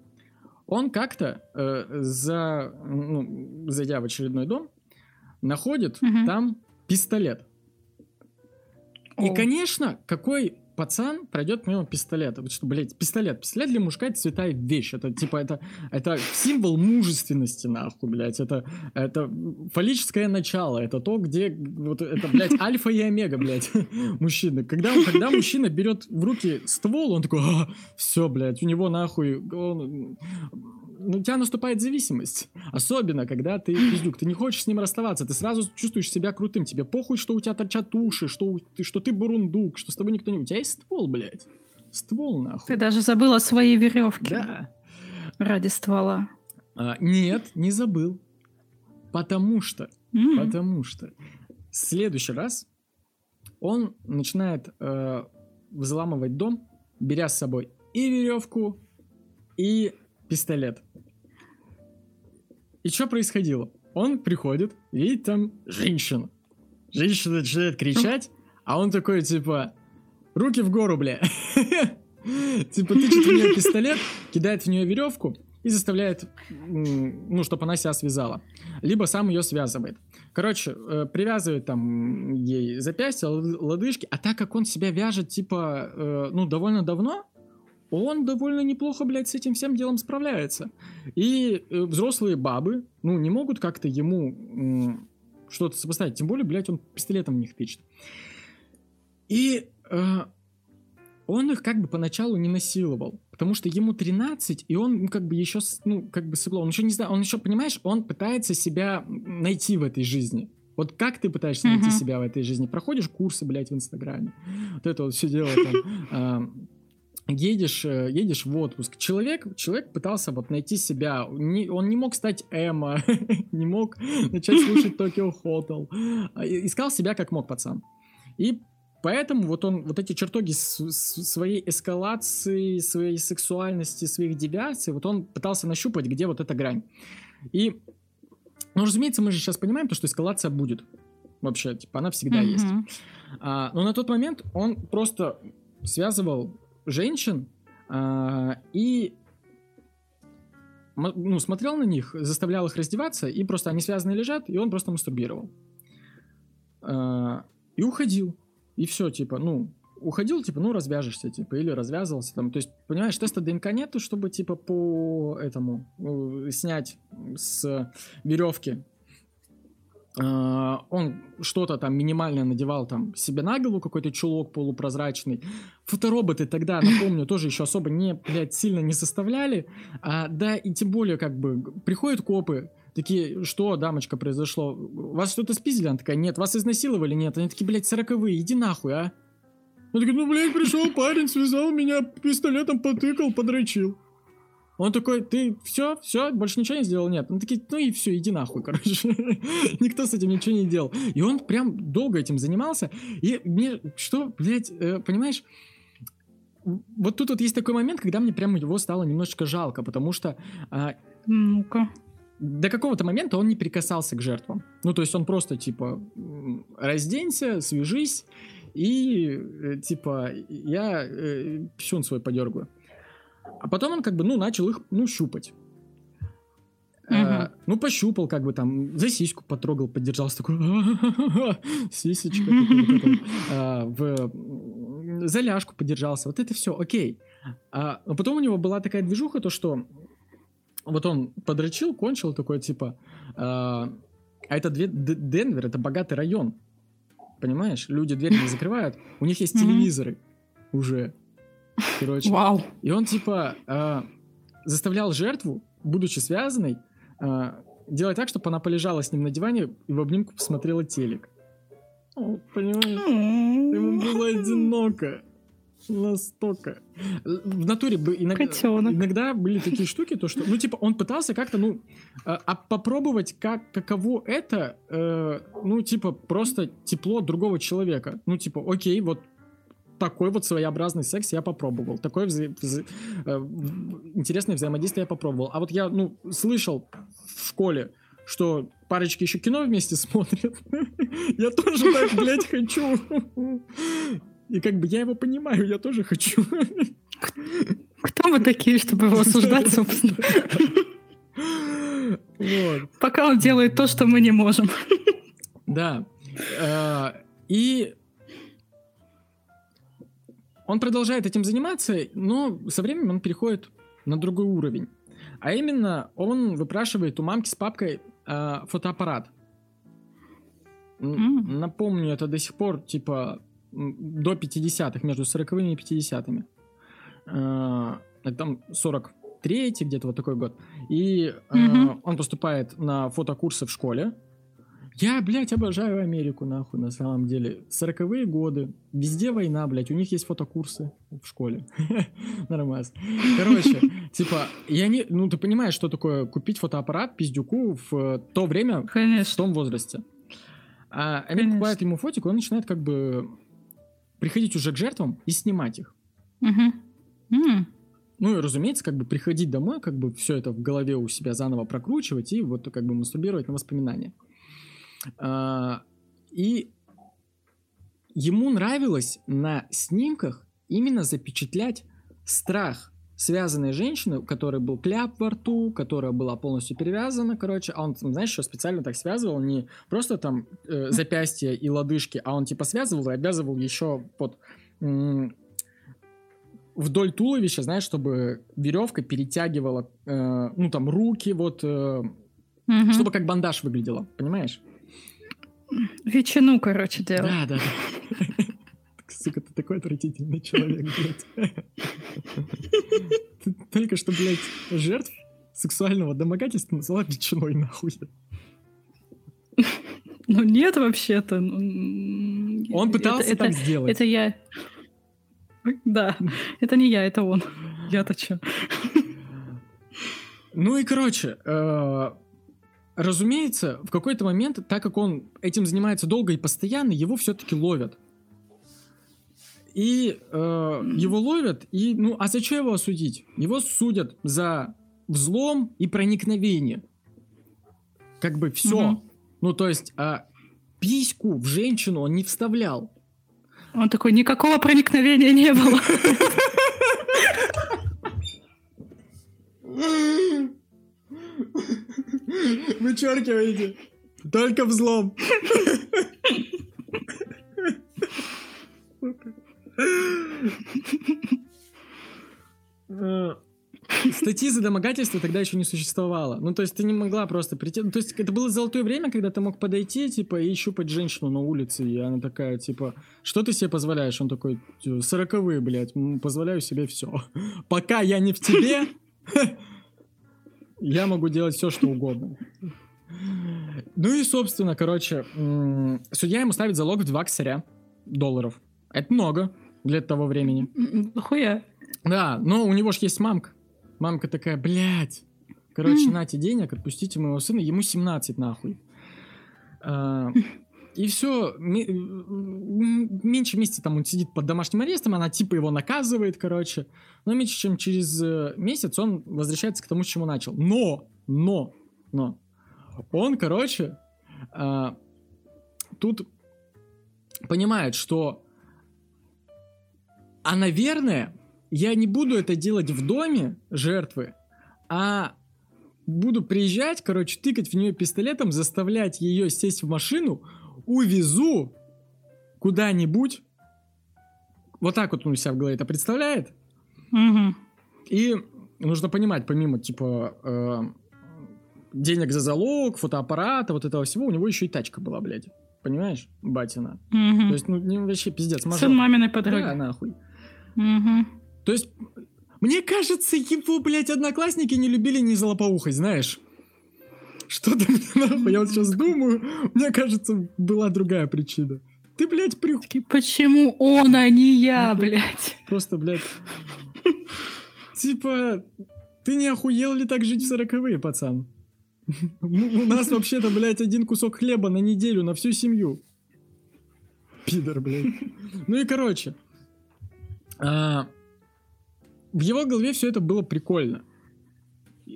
он как-то, э, за, ну, зайдя в очередной дом, находит угу. там пистолет. И, конечно, какой пацан пройдет мимо пистолета. Вот что, блядь, пистолет. Пистолет для мужика это святая вещь. Это типа, это, это символ мужественности, нахуй, блядь. Это, это фаллическое начало. Это то, где, вот это, блядь, альфа и омега, блядь, <laughs> мужчины. Когда, когда мужчина берет в руки ствол, он такой, а, все, блядь, у него нахуй, он, ну, у тебя наступает зависимость. Особенно, когда ты пиздюк, ты не хочешь с ним расставаться, ты сразу чувствуешь себя крутым, тебе похуй, что у тебя торчат уши, что, ты, что ты бурундук, что с тобой никто не... У тебя есть ствол, блядь. Ствол, нахуй. Ты даже забыла свои веревки. Да. Ради ствола. А, нет, не забыл. Потому что, mm-hmm. потому что в следующий раз он начинает э, взламывать дом, беря с собой и веревку, и пистолет. И что происходило? Он приходит, видит там женщину. Женщина начинает кричать, а он такой, типа, руки в гору, бля. <laughs> Типа, тычет в нее пистолет, кидает в нее веревку и заставляет, ну, чтобы она себя связала. Либо сам ее связывает. Короче, э, привязывает там ей запястья, лодыжки, а так как он себя вяжет, типа, э, ну, довольно давно, он довольно неплохо, блядь, с этим всем делом справляется. И э, взрослые бабы, ну, не могут как-то ему, что-то сопоставить. Тем более, блядь, он пистолетом в них тычет. И э, он их как бы поначалу не насиловал, потому что ему 13, и он ну, как бы еще, ну, как бы сыпло. Он еще не знает, он еще, понимаешь, он пытается себя найти в этой жизни. Вот как ты пытаешься найти uh-huh. себя в этой жизни? Проходишь курсы, блядь, в Инстаграме. Вот это вот все дело там. <laughs> едешь, э, едешь в отпуск. Человек, человек пытался вот найти себя. Не, он не мог стать Эмо, <laughs> не мог начать слушать Hotel. А, искал себя как мог пацан. И Поэтому вот он, вот эти чертоги своей эскалации, своей сексуальности, своих девиаций, вот он пытался нащупать, где вот эта грань. И, ну, разумеется, мы же сейчас понимаем, то, что эскалация будет. Вообще, типа, она всегда mm-hmm. есть. А, но на тот момент он просто связывал женщин а, и ну, смотрел на них, заставлял их раздеваться, и просто они связаны лежат, и он просто мастурбировал. А, и уходил. И все, типа, ну, уходил, типа, ну, развяжешься, типа, или развязывался там. То есть, понимаешь, теста ДНК нету, чтобы, типа, по этому э, снять с веревки. Uh, он что-то там минимальное надевал там себе на голову, какой-то чулок полупрозрачный. Фотороботы тогда, напомню, <laughs> тоже еще особо не, блядь, сильно не составляли. А, да, и тем более, как бы, приходят копы, Такие, что, дамочка, произошло? Вас что-то спиздили? Она такая, нет. Вас изнасиловали? Нет. Они такие, блядь, сороковые, иди нахуй, а? Он такой, ну, блядь, пришел парень, связал меня, пистолетом потыкал, подрочил. Он такой, ты все, все, больше ничего не сделал? Нет. Он такие, ну и все, иди нахуй, короче. <laughs> Никто с этим ничего не делал. И он прям долго этим занимался. И мне, что, блядь, э, понимаешь, вот тут вот есть такой момент, когда мне прям его стало немножечко жалко, потому что... Э, Ну-ка до какого-то момента он не прикасался к жертвам. Ну, то есть он просто, типа, разденься, свяжись, и, э, типа, я э, писюн свой подергаю. А потом он, как бы, ну, начал их, ну, щупать. Угу. А, ну, пощупал, как бы там, за сиську потрогал, поддержался такой, <laughs> сисечка, а, в за ляжку поддержался, вот это все, окей. А, потом у него была такая движуха, то что вот он подрочил, кончил такой, типа, э, а это Денвер, это богатый район, понимаешь? Люди дверь не закрывают, у них есть телевизоры уже, короче. Вау. И он, типа, э, заставлял жертву, будучи связанной, э, делать так, чтобы она полежала с ним на диване и в обнимку посмотрела телек. Понимаешь? Ему было одиноко. Настолько. В натуре бы иногда, иногда были такие штуки, то что, ну, типа, он пытался как-то, ну, а, а попробовать, как, каково это, э, ну, типа, просто тепло другого человека. Ну, типа, окей, вот такой вот своеобразный секс я попробовал. Такое вза- вза- э, интересное взаимодействие я попробовал. А вот я, ну, слышал в школе, что парочки еще кино вместе смотрят. <laughs> Я тоже так, блядь, хочу. И как бы я его понимаю, я тоже хочу. Кто мы такие, чтобы его осуждать, собственно? Вот. Пока он делает то, что мы не можем. Да. А, и он продолжает этим заниматься, но со временем он переходит на другой уровень. А именно, он выпрашивает у мамки с папкой э, фотоаппарат. Mm. Напомню, это до сих пор, типа, до 50-х, между 40-ми и 50-ми. Э, там 43-й, где-то вот такой год. И mm-hmm. он поступает на фотокурсы в школе. Я, блядь, обожаю Америку, нахуй, на самом деле. 40-е годы, везде война, блядь, у них есть фотокурсы в школе. <laughs> Нормально. Короче, <laughs> типа, я не... Ну, ты понимаешь, что такое купить фотоаппарат пиздюку в то время, Конечно. в том возрасте. А они покупают ему фотик, он начинает как бы приходить уже к жертвам и снимать их. Угу. Mm. Ну и, разумеется, как бы приходить домой, как бы все это в голове у себя заново прокручивать и вот как бы мастурбировать на воспоминания. А, и ему нравилось на снимках именно запечатлять страх связанной женщины, у которой был кляп во рту, которая была полностью перевязана, короче, а он, знаешь, еще специально так связывал, не просто там э, запястья и лодыжки, а он типа связывал и обвязывал еще под вдоль туловища, знаешь, чтобы веревка перетягивала, э, ну там руки, вот, э, угу. чтобы как бандаж выглядело, понимаешь? Ветчину, короче, делал. Да, да. <laughs> Сука, ты такой отвратительный человек, блядь. <laughs> Только что, блядь, жертв сексуального домогательства назвала ветчиной, нахуй. <laughs> Ну нет, вообще-то. ну, Он пытался это, так это, сделать. это я. Да, это не я, это он. Я-то чё? Ну и, короче, э, разумеется, в какой-то момент, так как он этим занимается долго и постоянно, его все-таки ловят. И э, его ловят, и, ну, а зачем его осудить? Его судят за взлом и проникновение. Как бы все. Мгм. Ну, то есть, а письку в женщину он не вставлял. Он такой, никакого проникновения не было. <laughs> Вычеркивайте. Только взлом. Статьи за домогательство тогда еще не существовало. Ну, то есть ты не могла просто прийти. Ну, то есть это было золотое время, когда ты мог подойти, типа, и щупать женщину на улице, и она такая, типа, что ты себе позволяешь? Он такой, «Тё, сороковые, блядь, позволяю себе все. Пока я не в тебе, я могу делать все, что угодно. Ну и, собственно, короче, судья ему ставит залог в 2 косаря долларов. Это много для того времени. Хуя. Да, но у него же есть мамка. Мамка такая, блядь. Короче, нате денег, отпустите моего сына, ему 17 нахуй. И все, меньше месяца там он сидит под домашним арестом, она типа его наказывает, короче. Но меньше, чем через э, месяц он возвращается к тому, с чему начал. Но, но, но, он, короче, а, тут понимает, что а, наверное, я не буду это делать в доме жертвы, а буду приезжать, короче, тыкать в нее пистолетом, заставлять ее сесть в машину, увезу куда-нибудь. Вот так вот он у себя в голове это представляет. Мгм. И нужно понимать, помимо, типа, э, денег за залог, фотоаппарата, вот этого всего, у него еще и тачка была, блядь. Понимаешь, батина? Мгм. То есть, ну, не, вообще пиздец, мажор. Сын маминой Да, подруги. нахуй. Мгм. То есть, мне кажется, его, блядь, одноклассники не любили не за лопоухость, знаешь? Что-то мне <laughs> нахуй, я вот сейчас думаю, мне кажется, была другая причина. Ты, блядь, при... Почему он, а не я, блядь? Просто, блядь... Типа, ты не охуел ли так жить в сороковые, пацан? У нас вообще-то, блядь, один кусок хлеба на неделю, на всю семью. Пидор, блядь. Ну и короче. а, В его голове все это было прикольно.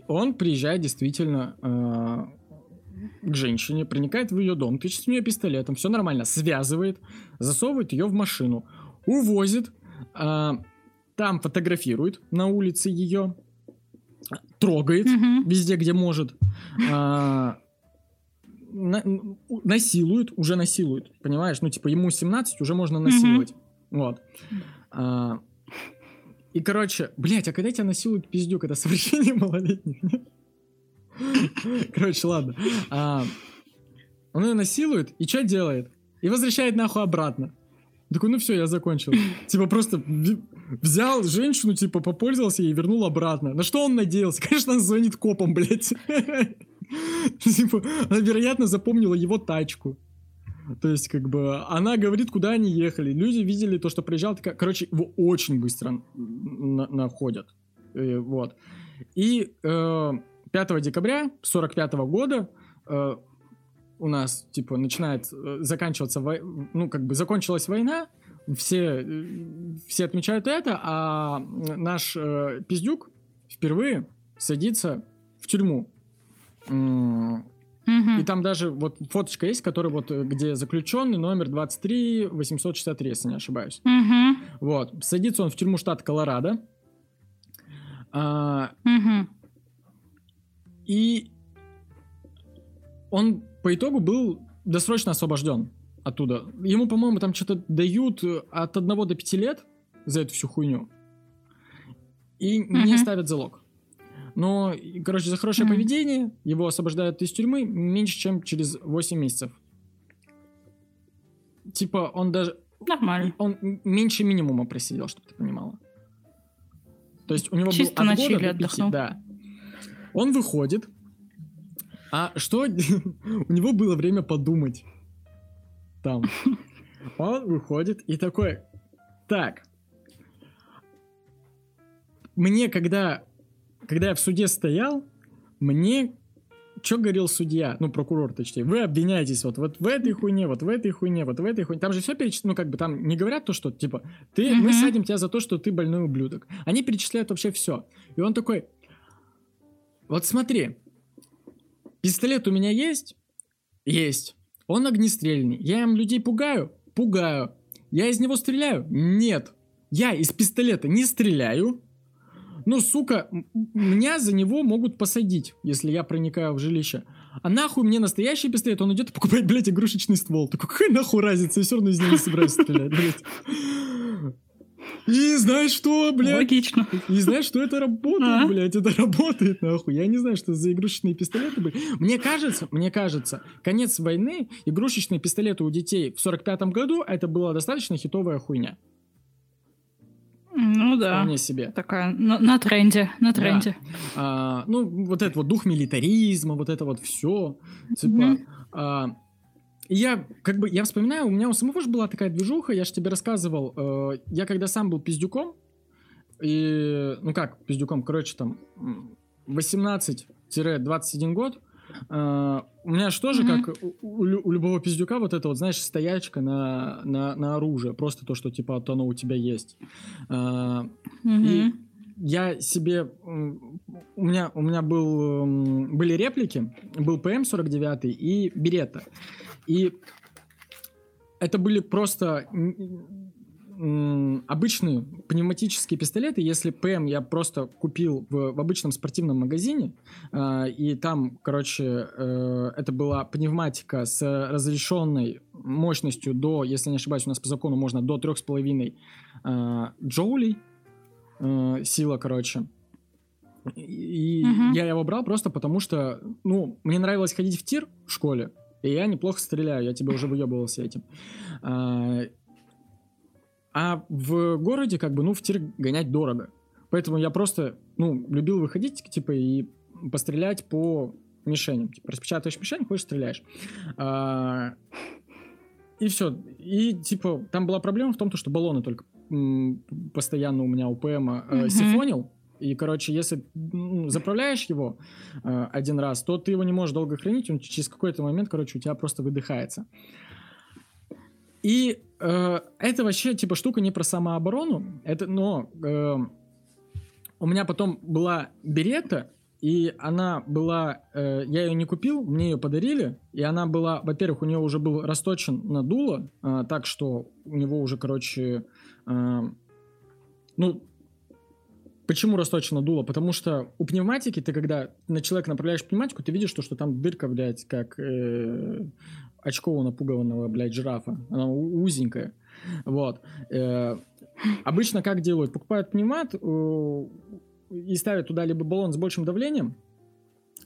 Он приезжает действительно а, к женщине, проникает в ее дом, тычет в нее пистолетом, все нормально, связывает, засовывает ее в машину, увозит, а, там фотографирует на улице ее, трогает Мгм. везде, где может, а, на- насилует, уже насилует, понимаешь? Ну, типа, ему 17, уже можно насиловать. Вот. А, и, короче, блядь, а когда тебя насилуют пиздюк, это совращение малолетних? <laughs> Короче, ладно. А, он ее насилует, и что делает? И возвращает нахуй обратно. Такой, ну все, я закончил. Типа просто взял женщину, типа попользовался и вернул обратно. На что он надеялся? Конечно, он звонит копам, блядь. <laughs> Типа, она, вероятно, запомнила его тачку. То есть, как бы, она говорит, куда они ехали. Люди видели то, что приезжал. такая- Короче, его очень быстро на- находят. Э, Вот. И э, 5 декабря 45 года э, у нас, типа, начинает э, заканчиваться, вой- ну, как бы, закончилась война, все, э, все отмечают это, а наш э, пиздюк впервые садится в тюрьму. Мгм. И там даже вот фоточка есть, которая вот, э, где заключенный номер 23 863, если не ошибаюсь. Мгм. Вот. Садится он в тюрьму штата Колорадо. А, Мгм. И он по итогу был досрочно освобожден оттуда. Ему, по-моему, там что-то дают э, от 1 до 5 лет за эту всю хуйню. И не Мгм. ставят залог. Но, короче, за хорошее Мгм. поведение его освобождают из тюрьмы меньше, чем через 8 месяцев. типа, он даже... Нормально. Он меньше минимума просидел, чтобы ты понимала. То есть у него Чисто был от года до пяти, отдохнул. да. Он выходит, а что <laughs> у него было время подумать там. <laughs> Он выходит и такой, так, мне когда, когда я в суде стоял, мне что говорил судья, ну, прокурор, точнее, вы обвиняетесь вот, вот в этой хуйне, вот в этой хуйне, вот в этой хуйне. Там же все перечисляют, ну, как бы там не говорят то, что, типа, ты, мы Мгм. садим тебя за то, что ты больной ублюдок. Они перечисляют вообще все. И он такой, вот смотри, пистолет у меня есть? Есть. Он огнестрельный. Я им людей пугаю? Пугаю. Я из него стреляю? Нет. Я из пистолета не стреляю. Ну, сука, меня за него могут посадить, если я проникаю в жилище. А нахуй мне настоящий пистолет? Он идет и покупает, блядь, игрушечный ствол. Такой, какая нахуй разница? Я все равно из него не собираюсь стрелять, блядь. И знаешь что, блядь? Логично. И знаешь, что это работает, А? блядь, это работает, нахуй. Я не знаю, что за игрушечные пистолеты были. Мне кажется, мне кажется, конец войны, игрушечные пистолеты у детей в 45-м году, это была достаточно хитовая хуйня. Ну да. Вполне себе. Такая на, на тренде, на тренде. А, ну, вот это вот дух милитаризма, вот это вот все. Типа, Мгм. а, и я, как бы, я вспоминаю, у меня у самого же была такая движуха, я же тебе рассказывал, э, я когда сам был пиздюком, и, ну как, пиздюком, короче, там, м, 18-21 год, э, у меня же тоже, Мгм. как у, у лю- у любого пиздюка, вот это вот, знаешь, стоячка на, на, на оружие, просто то, что, типа, вот оно у тебя есть. А, Мгм. и я себе... У меня, у меня был, были реплики. Был ПМ-49 и Берета. И это были просто обычные пневматические пистолеты. Если ПМ я просто купил в, в обычном спортивном магазине, а, и там, короче, э, это была пневматика с разрешенной мощностью до, если не ошибаюсь, у нас по закону можно до 3,5 а, джоулей э, сила, короче. И Мгм. я его брал просто потому, что, ну, мне нравилось ходить в тир в школе, и я неплохо стреляю, я тебе уже выебывался этим. А, в городе, как бы, ну, в тир гонять дорого. Поэтому я просто, ну, любил выходить, типа, и пострелять по мишеням. Типа, распечатываешь мишень, ходишь, стреляешь. А, и все. И, типа, там была проблема в том, то, что баллоны только постоянно у меня у ПМа э, сифонил. И, короче, если м, заправляешь его э, один раз, то ты его не можешь долго хранить, он через какой-то момент, короче, у тебя просто выдыхается. И э, это вообще, типа, штука не про самооборону, это, но э, у меня потом была берета, и она была, э, я ее не купил, мне ее подарили, и она была, во-первых, у нее уже был расточен на дуло, э, так что у него уже, короче, э, ну, почему расточено дуло? Потому что у пневматики ты, когда на человека направляешь пневматику, ты видишь, то, что там дырка, блядь, как э, очко у напуганного, блядь, жирафа. Она узенькая. Вот. Э, обычно как делают? Покупают пневмат э, и ставят туда либо баллон с большим давлением,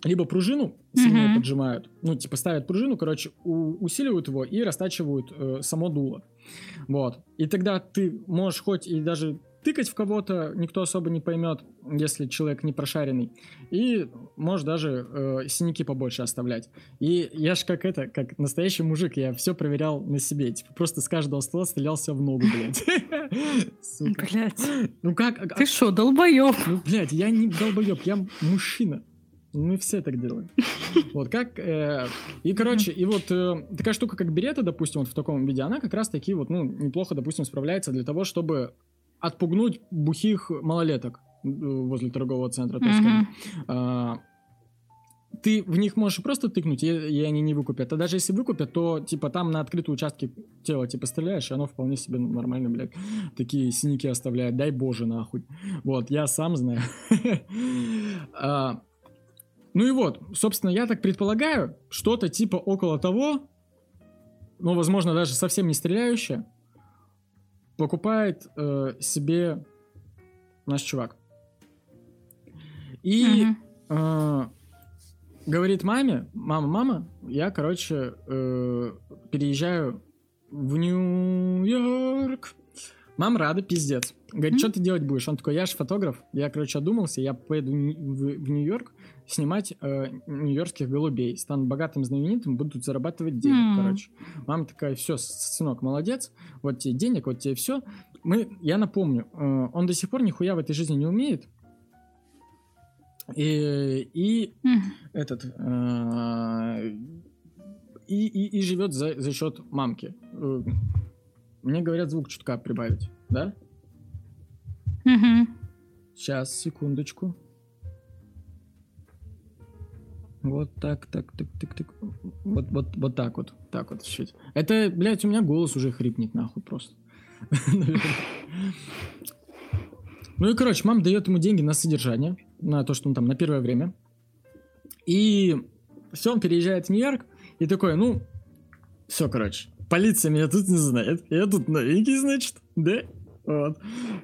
либо пружину сильнее Мгм. поджимают. Ну, типа ставят пружину, короче, у- усиливают его и растачивают э, само дуло. Вот. И тогда ты можешь хоть и даже тыкать в кого-то, никто особо не поймет, если человек не прошаренный. И можешь даже э, синяки побольше оставлять. И я ж как это, как настоящий мужик, я все проверял на себе. Типа просто с каждого ствола стрелялся в ногу, блядь. <laughs> Сука. Блять. Ну как? а- Ты шо, долбоёб? ну, блядь, я не долбоеб, я мужчина. Мы все так делаем. <laughs> Вот как... э, и, короче, и вот э, такая штука, как берета, допустим, вот в таком виде, она как раз таки вот, ну, неплохо, допустим, справляется для того, чтобы отпугнуть бухих малолеток э, возле торгового центра. скажем. А, ты в них можешь просто тыкнуть, и, и они не выкупят. А даже если выкупят, то, типа, там на открытые участки тела, типа, стреляешь, и оно вполне себе нормально, блядь, такие синяки оставляет. Дай боже, нахуй. Вот, я сам знаю. <laughs> А, Ну и вот, собственно, я так предполагаю, что-то типа около того, ну, возможно, даже совсем не стреляющее, покупает э, себе наш чувак. И Мгм. э, говорит маме, мама, мама, я, короче, э, переезжаю в Нью-Йорк. Мам рада, пиздец. Говорит, что ты делать будешь? Он такой, я же фотограф. Я, короче, одумался, я поеду в, в Нью-Йорк снимать э, нью-йоркских голубей. Стану богатым, знаменитым, буду зарабатывать денег, mm. короче. Мама такая, все, сынок, молодец, вот тебе денег, вот тебе все. Мы, я напомню, э, он до сих пор нихуя в этой жизни не умеет. И, и mm. этот... Э, и, и, и живет за, за счет мамки. Э, мне говорят звук чутка прибавить, да? Угу. Сейчас, секундочку. Вот так, так, так, так, так. Вот, вот, вот так вот. Так вот чуть. Это, блядь, у меня голос уже хрипнет нахуй просто. <laughs> Ну и, короче, мама дает ему деньги на содержание, на то, что он там на первое время. И все, он переезжает в Нью-Йорк и такой, ну, все, короче, полиция меня тут не знает. Я тут новенький, значит, да? Вот.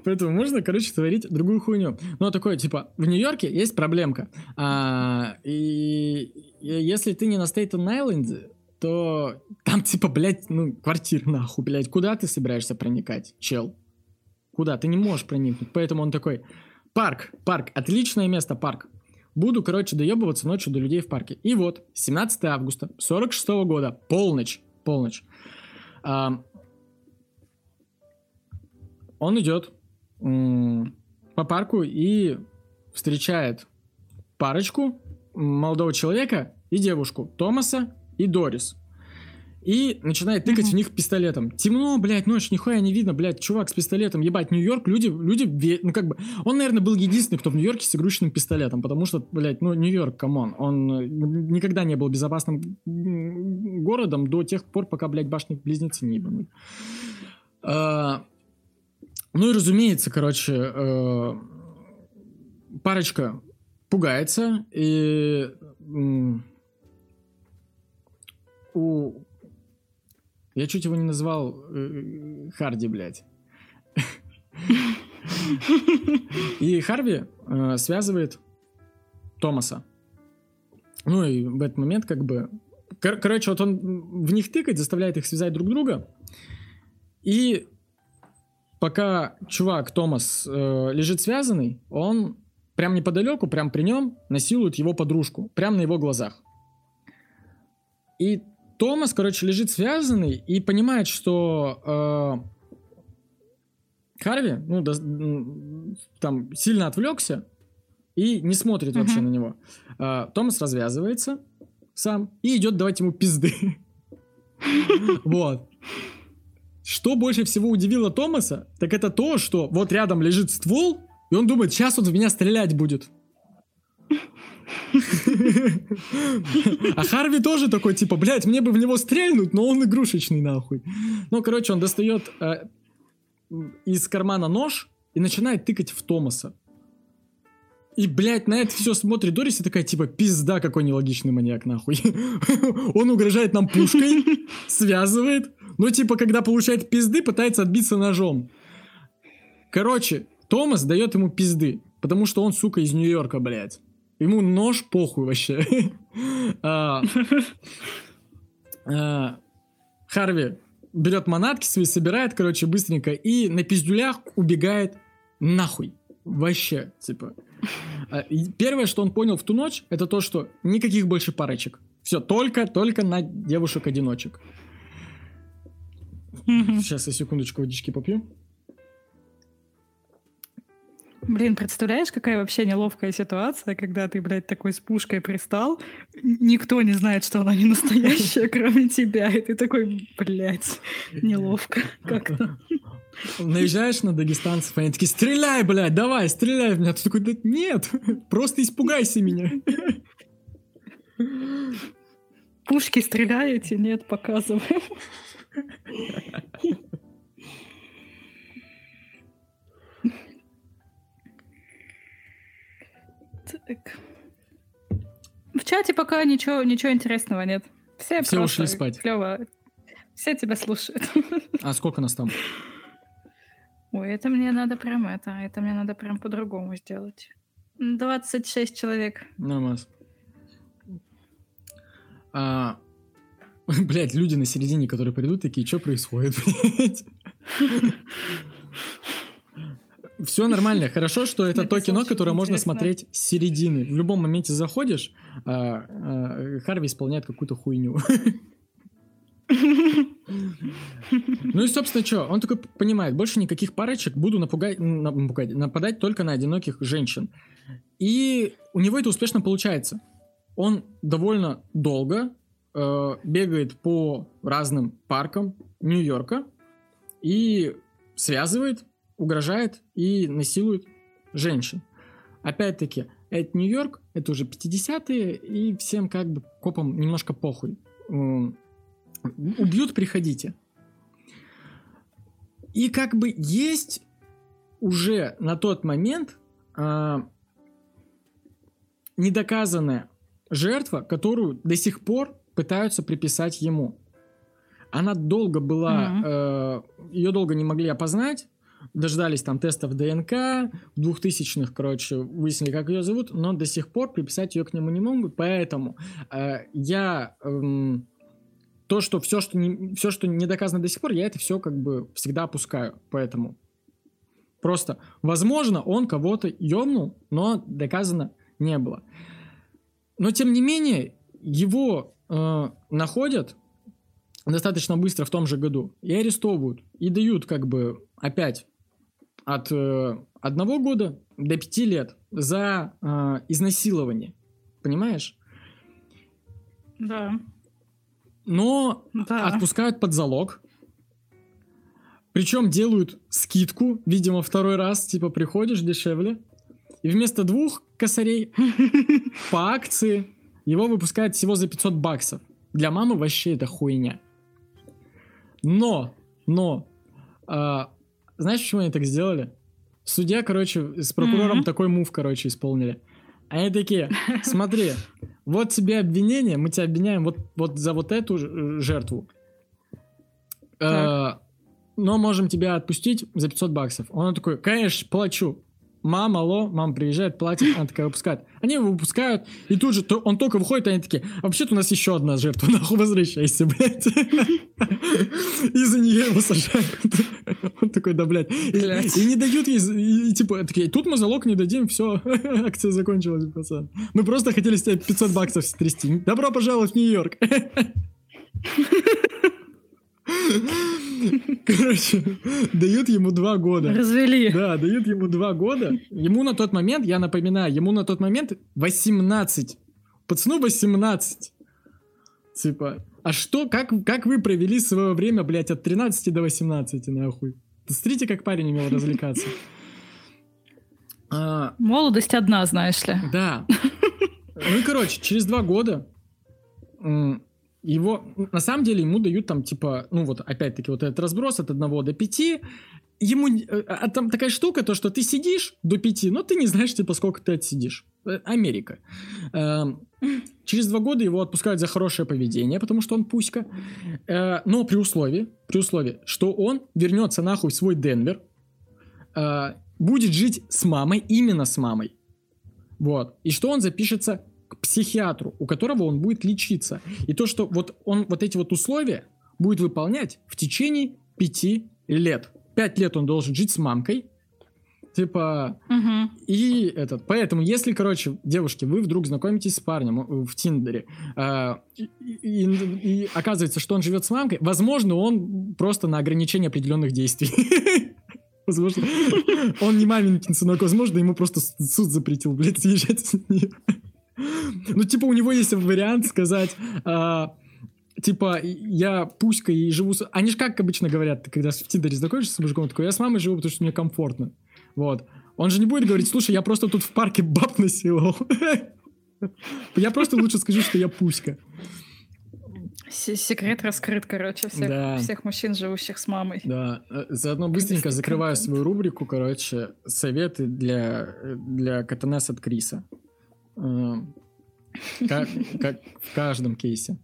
Поэтому можно, короче, творить другую хуйню. Но такое, типа, в Нью-Йорке есть проблемка. А, и, и если ты не на Стейтен Айленде, то там, типа, блядь, ну, квартир нахуй, блядь. Куда ты собираешься проникать, чел? Куда? Ты не можешь проникнуть. Поэтому он такой, парк, парк, отличное место, парк. Буду, короче, доебываться ночью до людей в парке. И вот, 17 августа 46 -го года, полночь, полночь. Он идет по парку и встречает парочку молодого человека и девушку, Томаса и Дорис. И начинает тыкать mm-hmm. в них пистолетом. Темно, блядь, ночь, нихуя не видно, блядь, чувак с пистолетом, ебать, Нью-Йорк, люди, люди, ну как бы, он, наверное, был единственный, кто в Нью-Йорке с игрушечным пистолетом, потому что, блядь, ну, Нью-Йорк, come on, он э, никогда не был безопасным городом до тех пор, пока, блядь, башни-близнецы не ебанули. Ну и разумеется, короче, э, парочка пугается, и у... Я чуть его не назвал э, Харди, блядь. И Харви э, связывает Томаса. Ну и в этот момент как бы... Кор- короче, вот он в них тыкает, заставляет их связать друг друга. И пока чувак Томас э, лежит связанный, он прям неподалеку, прям при нем насилует его подружку, прям на его глазах. И Томас, короче, лежит связанный и понимает, что э, Харви, ну, да, там сильно отвлекся и не смотрит uh-huh. вообще на него. Э, Томас развязывается сам и идет давать ему пизды. <laughs> Вот. Что больше всего удивило Томаса, так это то, что вот рядом лежит ствол, и он думает, сейчас он в меня стрелять будет. А Харви тоже такой, типа, блядь, мне бы в него стрельнуть, но он игрушечный, нахуй. Ну, короче, он достает э, из кармана нож и начинает тыкать в Томаса. И, блядь, на это все смотрит Дорис и такая, типа, пизда, какой нелогичный маньяк, нахуй. <laughs> Он угрожает нам пушкой, <laughs> связывает, ну, типа, когда получает пизды, пытается отбиться ножом. Короче, Томас дает ему пизды, потому что он, сука, из Нью-Йорка, блядь. Ему нож похуй вообще. <laughs> А, а, Харви берет манатки свои, собирает, короче, быстренько и на пиздюлях убегает нахуй. Вообще, типа. <laughs> А, первое, что он понял в ту ночь, это то, что никаких больше парочек. Все, только, только на девушек-одиночек. <laughs> Сейчас я секундочку водички попью. Блин, представляешь, какая вообще неловкая ситуация, когда ты, блядь, такой с пушкой пристал, никто не знает, что она не настоящая, <laughs> кроме тебя, и ты такой, блядь, неловко как-то. Наезжаешь на дагестанцев, они такие, стреляй, блядь, давай, стреляй в меня. Ты такой, да нет, <laughs> просто испугайся меня. Пушки стреляете? Нет, показываем. <laughs> Так. В чате пока ничего, ничего интересного нет. Все, Все ушли спать. Клево. Все тебя слушают. <laughs> А сколько нас там? Ой, это мне надо прям это, это мне надо прям по-другому сделать. 26 человек. Нормас. А, <laughs> Блять, люди на середине, которые придут, такие, что происходит, <laughs> блядь? Все нормально. Хорошо, что это то кино, которое можно смотреть с середины. В любом моменте заходишь, а, а, Харви исполняет какую-то хуйню. Ну и, собственно, что? Он такой понимает, больше никаких парочек, буду напугать, напугать, нападать только на одиноких женщин. И у него это успешно получается. Он довольно долго э, бегает по разным паркам Нью-Йорка и связывает, угрожает и насилует женщин. Опять-таки, это Нью-Йорк, это уже 50-е, и всем как бы копам немножко похуй. Убьют, приходите. И как бы есть уже на тот момент а, недоказанная жертва, которую до сих пор пытаются приписать ему. Она долго была, mm-hmm. э, ее долго не могли опознать, дождались там тестов ДНК, в 2000-х, короче, выяснили, как ее зовут, но до сих пор приписать ее к нему не могут, поэтому э, я... Э, то, что все, что не, все, что не доказано до сих пор, я это все как бы всегда опускаю. Поэтому просто, возможно, он кого-то ёбнул, но доказано не было. Но тем не менее, его э, находят достаточно быстро в том же году и арестовывают и дают как бы опять от э, одного года до пяти лет за э, изнасилование, понимаешь? Да но да. отпускают под залог. Причем делают скидку, видимо, второй раз, типа, приходишь дешевле. И вместо двух косарей <laughs> по акции его выпускают всего за 500 баксов. Для мамы вообще это хуйня. Но, но, а, знаешь, почему они так сделали? Судья, короче, с прокурором mm-hmm. такой мув, короче, исполнили. Они такие, смотри, вот тебе обвинение, мы тебя обвиняем вот, вот за вот эту жертву. Э, но можем тебя отпустить за 500 баксов. Он такой, конечно, плачу. Мама, алло, мама приезжает, платит, она такая выпускает. Они его выпускают, и тут же то, он только выходит, они такие, вообще-то у нас еще одна жертва, <laughs> нахуй возвращайся, блядь. И за нее его сажают. Он такой, да, блядь. И, не дают ей, типа, такие, тут мы залог не дадим, все, <laughs> акция закончилась, пацан. Мы просто хотели с тебя 500 баксов стрясти. Добро пожаловать в Нью-Йорк. <laughs> Короче, дают ему два года. Развели. Да, дают ему два года. Ему на тот момент, я напоминаю, ему на тот момент 18. Пацану 18. Типа, а что, как, как вы провели свое время, блядь, от 13 до 18, нахуй? Смотрите, как парень умел развлекаться. А, <laughs> Молодость одна, знаешь ли. Да. Ну и, короче, через два года его, на самом деле, ему дают там, типа, ну вот, опять-таки, вот этот разброс от 1 до 5, ему, э, а там такая штука, то, что ты сидишь до 5, но ты не знаешь, типа, сколько ты отсидишь. Э, Америка. Эм, через два года его отпускают за хорошее поведение, потому что он пуська. Э, но при условии, при условии, что он вернется нахуй в свой Денвер, будет жить с мамой, именно с мамой. Вот. И что он запишется к психиатру, у которого он будет лечиться. И то, что вот он вот эти вот условия будет выполнять в течение пяти лет. Пять лет он должен жить с мамкой, Типа, угу. и этот, поэтому, если, короче, девушки, вы вдруг знакомитесь с парнем э, в Тиндере, э, и, и, и оказывается, что он живет с мамкой, возможно, он просто на ограничение определенных действий. <laughs> Возможно, он не маменькин сынок, возможно, ему просто суд запретил, блядь, съезжать с нее. Ну, типа, у него есть вариант сказать, а, типа, я пуська и живу с... Они же как обычно говорят, когда в Тиндере знакомишься с мужиком, такой, я с мамой живу, потому что мне комфортно. Вот. Он же не будет говорить, слушай, я просто тут в парке баб насиловал. <laughs> Я просто лучше скажу, что я пуська. Секрет раскрыт, короче, всех, да. всех мужчин, живущих с мамой. Да, заодно быстренько закрываю свою рубрику, короче, советы для, для Катанес от Криса. Как, как в каждом кейсе.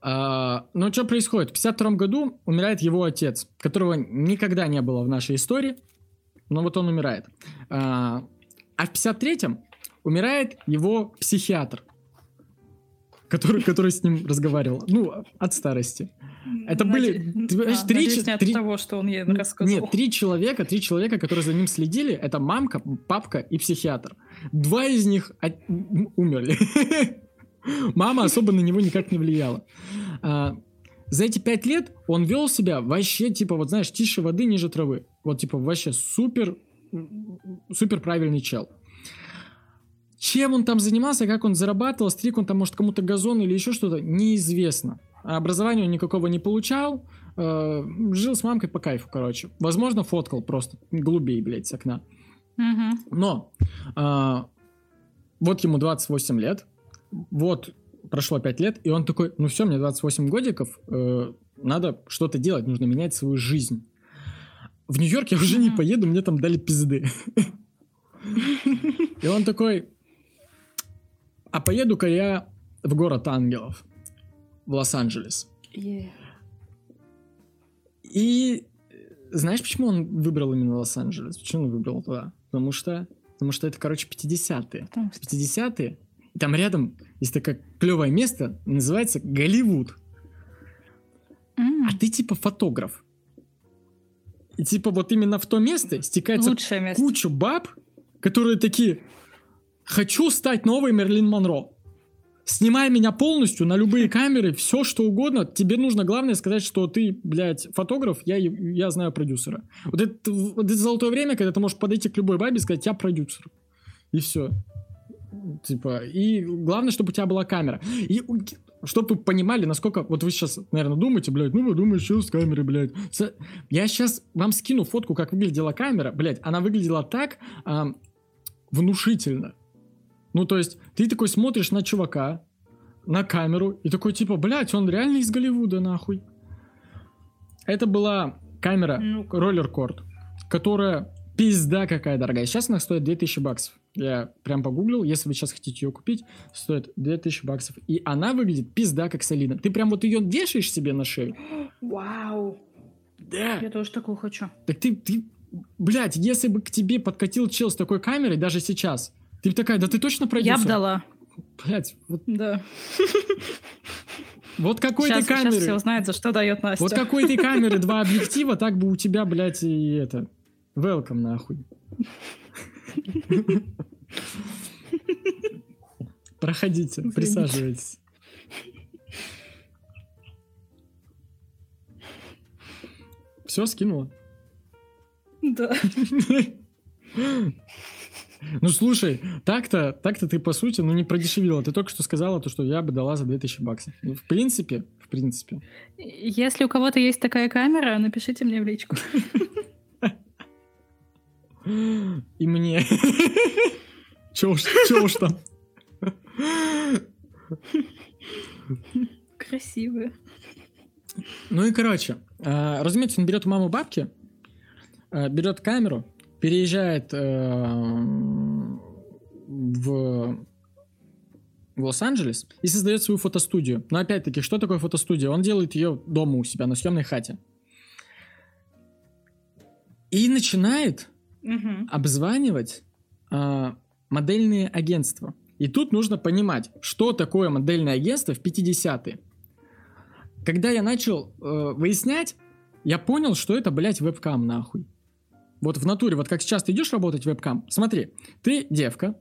А, ну, что происходит? В 52 году умирает его отец, которого никогда не было в нашей истории, но вот он умирает. А, а в 53-м умирает его психиатр, который, который с ним разговаривал. Ну, от старости. Это были ты понимаешь, А, три, надеюсь, не от три- того, что он ей рассказал. Нет, три человека, три человека, которые за ним следили, это мамка, папка и психиатр. Два из них от- умерли. <laughs> Мама особо на него никак не влияла. А, За эти пять лет он вел себя вообще, типа, вот знаешь, тише воды, ниже травы. Вот, типа, вообще супер, супер правильный чел. Чем он там занимался, как он зарабатывал, стриг он там, может, кому-то газон или еще что-то, неизвестно. Образования он никакого не получал, э, жил с мамкой по кайфу, короче. Возможно, фоткал просто голубей, блядь, с окна. Но а, вот ему 28 лет, вот прошло 5 лет, и он такой, ну все, мне 28 годиков, э, надо что-то делать, нужно менять свою жизнь. В Нью-Йорк я уже не поеду, мне там дали пизды. И он такой, а поеду-ка я в город ангелов, в Лос-Анджелес. И знаешь, почему он выбрал именно Лос-Анджелес? Почему он выбрал туда? Потому что, потому что это, короче, 50-е. Потому что- 50-е. И там рядом есть такое клевое место, называется Голливуд. М, А ты типа фотограф. И типа вот именно в то место стекается Лучшее место. кучу баб, которые такие, хочу стать новой Мерлин Монро. Снимай меня полностью на любые камеры, все что угодно. Тебе нужно главное сказать, что ты, блядь, фотограф, я, я знаю продюсера. Вот это, вот это золотое время, когда ты можешь подойти к любой бабе и сказать, я продюсер. И все. Типа, и главное, чтобы у тебя была камера. И чтобы вы понимали, насколько... Вот вы сейчас, наверное, думаете, блядь, ну вы думаете, что с камерой, блядь. Я сейчас вам скину фотку, как выглядела камера. Блядь, она выглядела так ам, внушительно. Ну, то есть, ты такой смотришь на чувака, на камеру, и такой, типа, блядь, он реально из Голливуда, нахуй. Это была камера. Roller Cord, которая пизда какая дорогая. Сейчас она стоит 2000 баксов. Я прям погуглил, если вы сейчас хотите ее купить, стоит 2000 баксов. И она выглядит пизда как солидно. Ты прям вот ее вешаешь себе на шею. Вау. Да. Я тоже такую хочу. Так ты, ты, блядь, если бы к тебе подкатил чел с такой камерой, даже сейчас, ты бы такая, да ты точно продюсер? Я б дала. Блядь, вот, Да. вот какой Сейчас, ты сейчас камеры, все узнают, за что дает Настя. вот какой ты камеры, два объектива, так бы у тебя, блядь, и это, welcome нахуй. Проходите, присаживайтесь. Все, скинула? Да. <laughs> Ну слушай, так-то, так-то ты по сути, ну не продешевила. Ты только что сказала то, что я бы дала за 2000 баксов. Ну, в принципе, в принципе. Если у кого-то есть такая камера, напишите мне в личку. И мне. Че уж, там. Красивая. Ну и короче, а, разумеется, он берет у мамы бабки, а, берет камеру, переезжает э, в, в Лос-Анджелес и создает свою фотостудию. Но опять-таки, что такое фотостудия? Он делает ее дома у себя на съемной хате. И начинает Мгм. обзванивать а, модельные агентства. И тут нужно понимать, что такое модельное агентство в 50-е. Когда я начал э, выяснять, я понял, что это, блядь, вебкам нахуй. Вот в натуре, вот как сейчас ты идешь работать в вебкам, смотри, ты девка,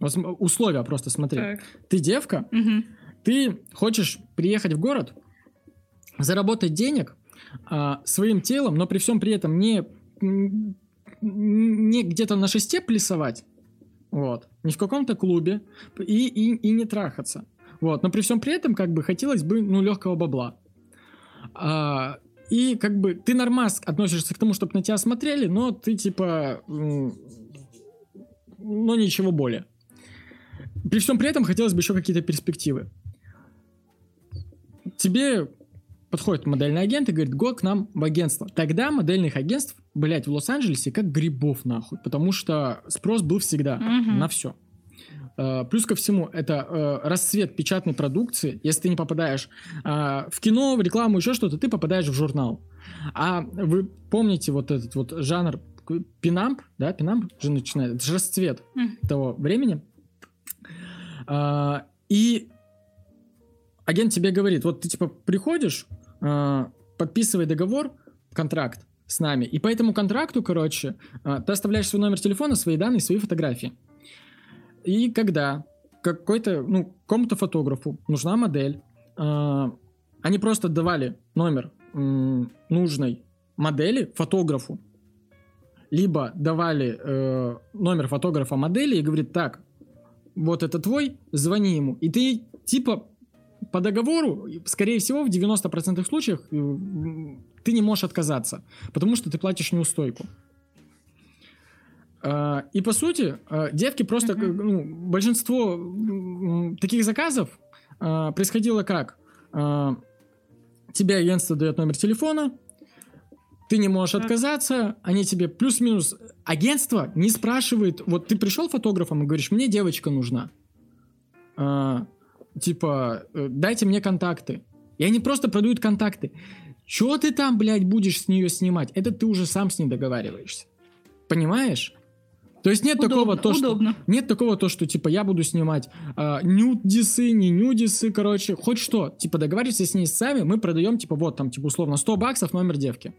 условия просто смотри, Так. ты девка, Мгм. ты хочешь приехать в город, заработать денег а, своим телом, но при всем при этом не, не где-то на шесте плясовать, вот, не в каком-то клубе, и, и, и не трахаться. Вот, но при всем при этом, как бы, хотелось бы, ну, легкого бабла. А, и, как бы, ты нормас относишься к тому, чтобы на тебя смотрели, но ты, типа, ну, ничего более. При всем при этом хотелось бы еще какие-то перспективы тебе подходит модельный агент и говорит, го к нам в агентство. Тогда модельных агентств, блядь, в Лос-Анджелесе как грибов нахуй, потому что спрос был всегда Мгм. на все. Плюс ко всему, это э, расцвет печатной продукции. Если ты не попадаешь э, в кино, в рекламу, еще что-то, ты попадаешь в журнал. А вы помните вот этот вот жанр пинамп, да, пинамп же начинает, это же расцвет того времени. А, и агент тебе говорит, вот ты типа приходишь, э, подписывай договор, контракт с нами, и по этому контракту, короче, э, ты оставляешь свой номер телефона, свои данные, свои фотографии. И когда какой-то, ну, какому-то фотографу нужна модель, э, они просто давали номер м, нужной модели фотографу, либо давали э, номер фотографа модели и говорит, так, вот это твой, звони ему. И ты типа по договору, скорее всего, в 90% случаев э, ты не можешь отказаться, потому что ты платишь неустойку. А, И по сути, а, девки просто, Мгм. ну, большинство таких заказов а, происходило как? Тебе агентство дает номер телефона, ты не можешь Так. отказаться, они тебе плюс-минус... Агентство не спрашивает, вот ты пришел фотографом и говоришь, мне девочка нужна. А, типа, э, дайте мне контакты. И они просто продают контакты. Чего ты там, блядь, будешь с нее снимать? Это ты уже сам с ней договариваешься. Понимаешь? То есть нет такого, Удобно, то, что... удобно. Нет такого, то, что, типа, я буду снимать а, нюдисы, не нюдисы, короче, хоть что. Типа, договаривайся с ней сами, мы продаем, типа, вот там, типа, условно, 100 баксов номер девки.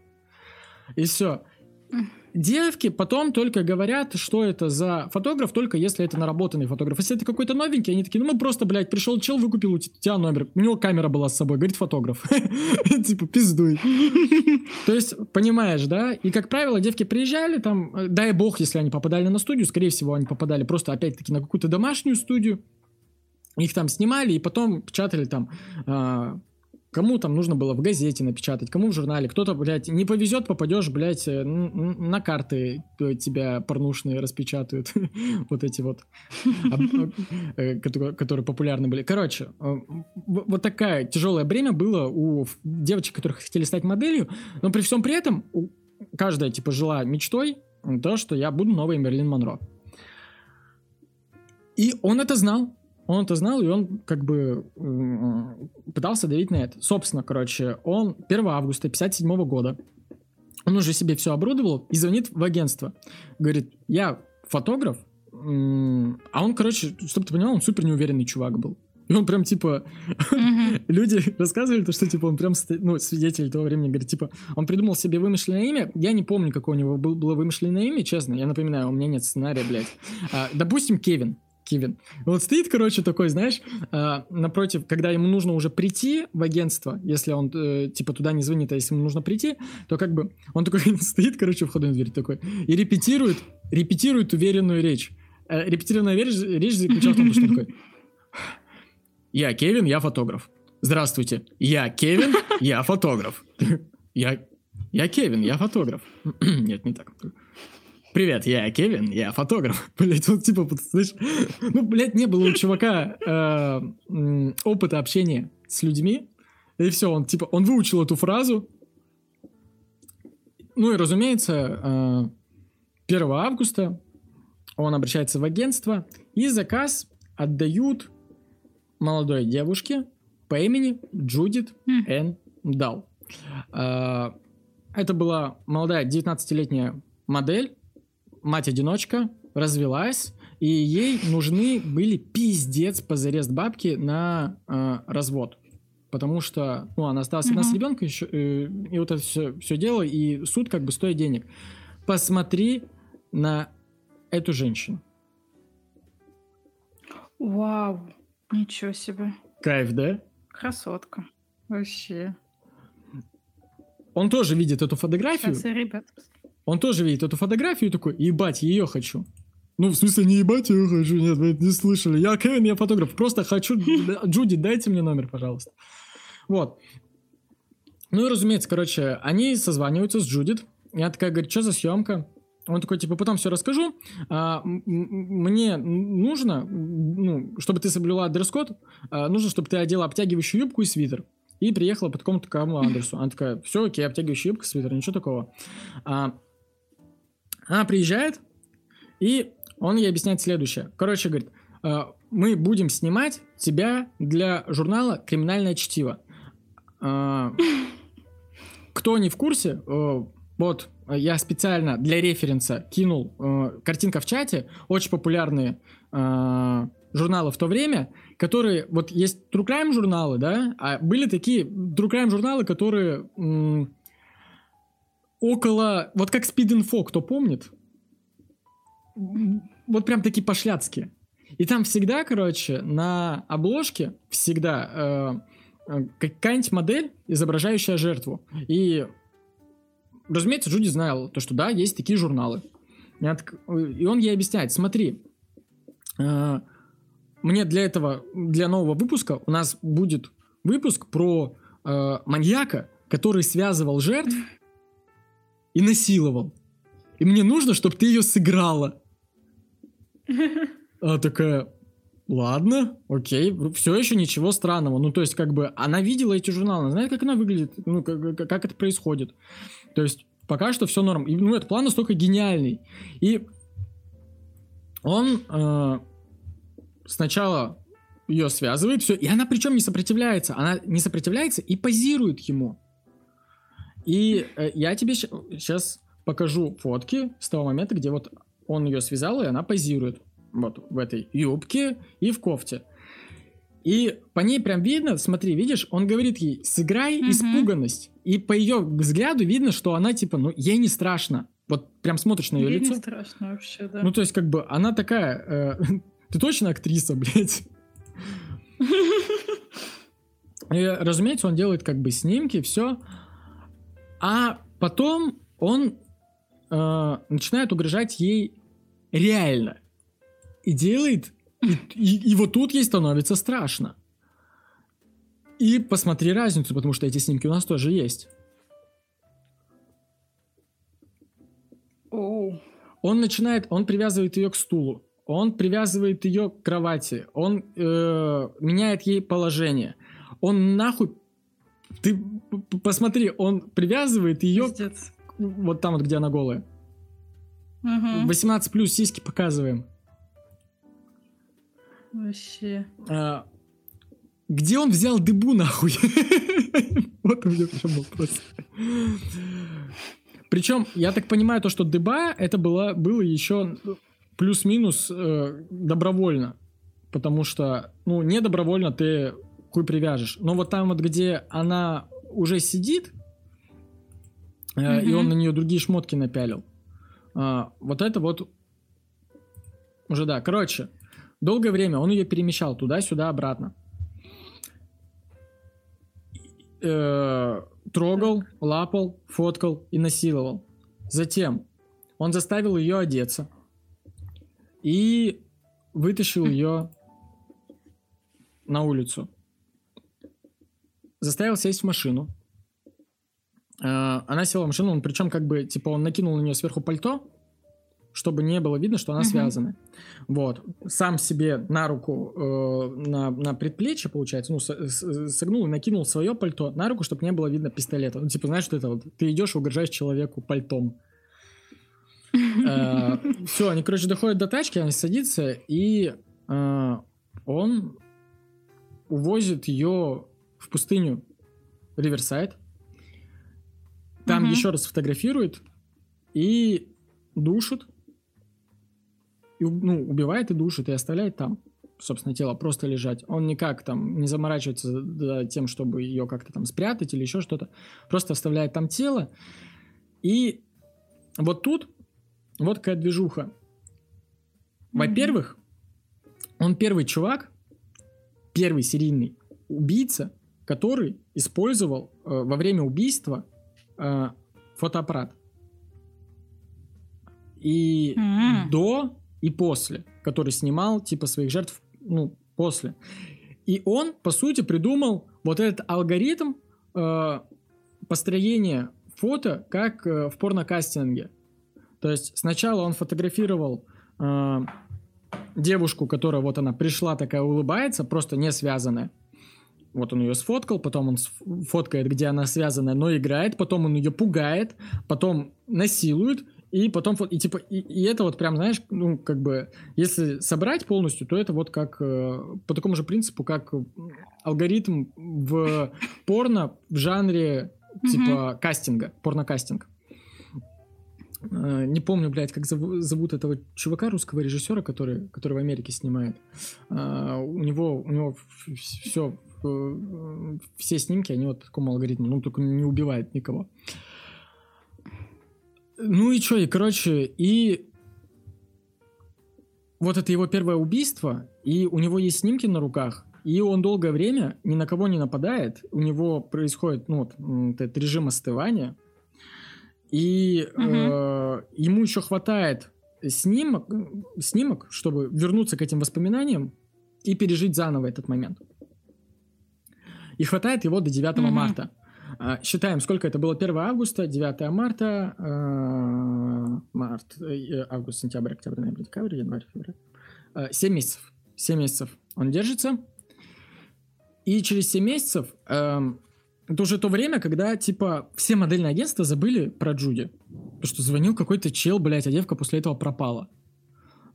И все. Девки потом только говорят, что это за фотограф, только если это наработанный фотограф. Если это какой-то новенький, они такие, ну мы просто, блядь, пришел чел, выкупил у тебя номер. У него камера была с собой, говорит, фотограф. <laughs> Типа, пиздуй. То есть, понимаешь, да? И, как правило, девки приезжали, там, дай бог, если они попадали на студию, скорее всего, они попадали просто, опять-таки, на какую-то домашнюю студию, их там снимали, и потом печатали там, а, кому там нужно было в газете напечатать, кому в журнале, кто-то, блядь, не повезет, попадешь, блядь, э, на карты э, тебя порнушные распечатают, <laughs> вот эти вот, <laughs> э, которые популярны были. Короче, вот такая тяжелое бремя было у девочек, которые хотели стать моделью, но при всем при этом каждая, типа, жила мечтой, то, что я буду новой Мерлин Монро. И он это знал. Он это знал, и он как бы пытался давить на это. Собственно, короче, он 1 августа 57 года, он уже себе все оборудовал и звонит в агентство. Говорит, я фотограф, а он, короче, чтобы ты понимал, он супер неуверенный чувак был. И он прям, типа, <laughs> люди рассказывали то, что, типа, он прям, ну, свидетель того времени, говорит, типа, он придумал себе вымышленное имя, я не помню, какое у него был- было вымышленное имя, честно, я напоминаю, у меня нет сценария, блядь. А, допустим, Кевин. Кевин. Вот стоит, короче, такой, знаешь, а, напротив, когда ему нужно уже прийти в агентство, если он, э, типа, туда не звонит, а если ему нужно прийти, то как бы он такой <laughs> стоит, короче, в входной двери такой и репетирует, репетирует уверенную речь. Э, репетированная речь, речь заключалась в том, что такой я Кевин, я фотограф. Здравствуйте, я Кевин, я фотограф. Я, я Кевин, я фотограф. <clears throat> Нет, не так. Привет, я Кевин, я фотограф. <laughs> Блять, вот типа, знаешь, ну, блядь, не было у чувака э, опыта общения с людьми. И все, он типа, он выучил эту фразу. Ну и, разумеется, э, 1 августа он обращается в агентство, и заказ отдают молодой девушке по имени Джудит Мгм. Н. Дал. А, Это была молодая 19-летняя модель, мать-одиночка, развелась, и ей нужны были пиздец позарез бабки на а, развод. Потому что, ну, она осталась одна с Мгм. ребенком еще, э, и вот это все, все дело, и суд как бы стоит денег. Посмотри на эту женщину. Вау, ничего себе. Кайф, да? Красотка. Вообще. Он тоже видит эту фотографию, Сейчас, ребят. Он тоже видит эту фотографию и такой, ебать, ее хочу. Ну, в смысле, не ебать ее хочу, нет, вы это не слышали. Я Кевин, я фотограф, просто хочу... <laughs> Джуди, дайте мне номер, пожалуйста. Вот. Ну и, разумеется, короче, они созваниваются с Джудит. Я такая, говорит, что за съемка? Он такой, типа, потом все расскажу. А, мне нужно, ну, чтобы ты соблюла дресс-код, а, нужно, чтобы ты одела обтягивающую юбку и свитер. И приехала по такому такому адресу. Она такая, все, окей, обтягивающая юбка, свитер, ничего такого. А, она приезжает, и он ей объясняет следующее. Короче, говорит, «Э, мы будем снимать тебя для журнала «Криминальное чтиво». Э, Кто не в курсе, э, вот я специально для референса кинул э, картинка в чате, очень популярные э, журналы в то время, которые, вот есть True Crime журналы, да, а были такие True Crime журналы, которые около, вот как Info, кто помнит? Вот прям такие пошляцкие. И там всегда, короче, на обложке всегда э, э, какая-нибудь модель, изображающая жертву. И, разумеется, Джуди знал то, что да, есть такие журналы. И он ей объясняет, смотри, э, мне для этого, для нового выпуска у нас будет выпуск про э, маньяка, который связывал жертв и насиловал. И мне нужно, чтобы ты ее сыграла. <laughs> Она такая, ладно, окей, все еще ничего странного. Ну, то есть, как бы, она видела эти журналы, она знает, как она выглядит, ну, как, как это происходит. То есть, пока что все норм. И, ну, этот план настолько гениальный. И он э, сначала ее связывает, все, и она причем не сопротивляется. Она не сопротивляется и позирует ему. И э, я тебе сейчас покажу фотки с того момента, где вот он ее связал, и она позирует вот в этой юбке и в кофте. И по ней прям видно, смотри, видишь, он говорит ей, сыграй mm-hmm. испуганность. И по ее взгляду видно, что она типа, ну, ей не страшно. Вот прям смотришь на ее ей лицо. не страшно вообще, да. Ну, то есть, как бы, она такая, э, <laughs> ты точно актриса, блядь? <laughs> И, разумеется, он делает как бы снимки, все. А потом он э, начинает угрожать ей реально и делает, и, и, и вот тут ей становится страшно. И посмотри разницу, потому что эти снимки у нас тоже есть. Oh. Он начинает, он привязывает ее к стулу, он привязывает ее к кровати, он э, меняет ей положение, он нахуй, ты посмотри, он привязывает ее к, вот там вот, где она голая. Угу. 18 плюс сиськи показываем. Вообще. А, где он взял дыбу нахуй? <laughs> вот у меня причем вопрос. Причем, я так понимаю, то, что дыба, это было, было еще плюс-минус э, добровольно. Потому что, ну, не добровольно ты хуй привяжешь. Но вот там вот, где она уже сидит, э, mm-hmm. и он на нее другие шмотки напялил, э, вот это вот уже да. Короче, Долгое время он ее перемещал туда-сюда, обратно. Э, трогал, лапал, фоткал и насиловал. Затем он заставил ее одеться и вытащил <laughs> ее на улицу. Заставил сесть в машину. Э, она села в машину, он причем как бы, типа, он накинул на нее сверху пальто, чтобы не было видно, что она угу. связана. Вот. Сам себе на руку, э, на, на предплечье, получается, ну, согнул и накинул свое пальто на руку, чтобы не было видно пистолета. Ну, типа, знаешь, что это вот, ты идешь и угрожаешь человеку пальтом. Э, <laughs> Все, они, короче, доходят до тачки, они садятся, и э, он увозит ее в пустыню Риверсайд. Там еще раз фотографирует и душит и, ну, убивает и душит, и оставляет там, собственно, тело просто лежать. Он никак там не заморачивается за тем, чтобы ее как-то там спрятать или еще что-то. Просто оставляет там тело. И вот тут вот какая движуха. Во-первых, он первый чувак, первый серийный убийца, который использовал э, во время убийства э, фотоаппарат. И mm-hmm. до и после, который снимал типа своих жертв, ну, после. И он, по сути, придумал вот этот алгоритм э, построения фото, как э, в порнокастинге. То есть сначала он фотографировал э, девушку, которая вот она пришла такая улыбается, просто не связанная. Вот он ее сфоткал, потом он фоткает, где она связанная, но играет, потом он ее пугает, потом насилует, и потом, и типа, и, и это вот прям, знаешь, ну, как бы, если собрать полностью, то это вот как, э, по такому же принципу, как алгоритм в порно в жанре, типа, кастинга, порнокастинг. Э, не помню, блядь, как зову- зовут этого чувака, русского режиссера, который, который в Америке снимает. А, у него, у него все, все снимки, они вот по такому алгоритму, ну, только не убивает никого. Ну и что, и короче, и вот это его первое убийство, и у него есть снимки на руках, и он долгое время ни на кого не нападает, у него происходит, ну, вот, этот режим остывания, и угу. э, ему еще хватает снимок, снимок, чтобы вернуться к этим воспоминаниям и пережить заново этот момент. И хватает его до 9 угу. марта. А, считаем, сколько это было 1 августа, 9 марта, э, март, э, август, сентябрь, октябрь, ноябрь, декабрь, январь, февраль. Э, 7 месяцев. 7 месяцев он держится. И через 7 месяцев э, это уже то время, когда, типа, все модельные агентства забыли про Джуди. Потому что звонил какой-то чел, блядь, а девка после этого пропала.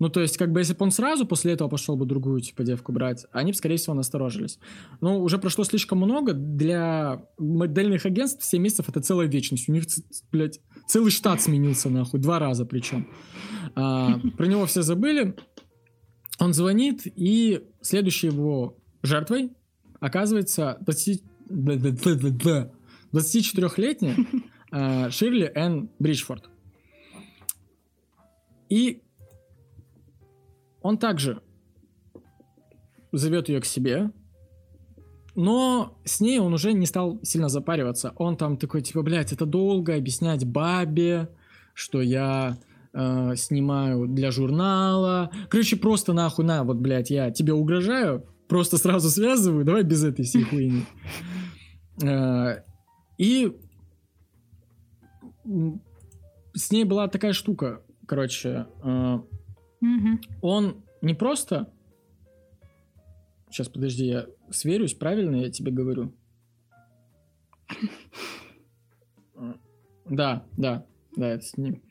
Ну, то есть, как бы, если бы он сразу после этого пошел бы другую, типа, девку брать, они бы, скорее всего, насторожились. Но уже прошло слишком много. Для модельных агентств 7 месяцев — это целая вечность. У них, блядь, целый штат сменился, нахуй, два раза причем. А, <laughs> про него все забыли. Он звонит, и следующей его жертвой оказывается 20... 24-летняя а, Ширли Энн Бриджфорд. И он также зовет ее к себе, но с ней он уже не стал сильно запариваться. Он там такой, типа, блядь, это долго объяснять бабе, что я э, снимаю для журнала. Короче, просто нахуй, на, вот, блядь, я тебе угрожаю, просто сразу связываю, давай без этой всей хуйни. <laughs> Э, и с ней была такая штука, короче, э, Угу. Он не просто... Сейчас, подожди, я сверюсь, правильно я тебе говорю? Да, да, да, это с ним.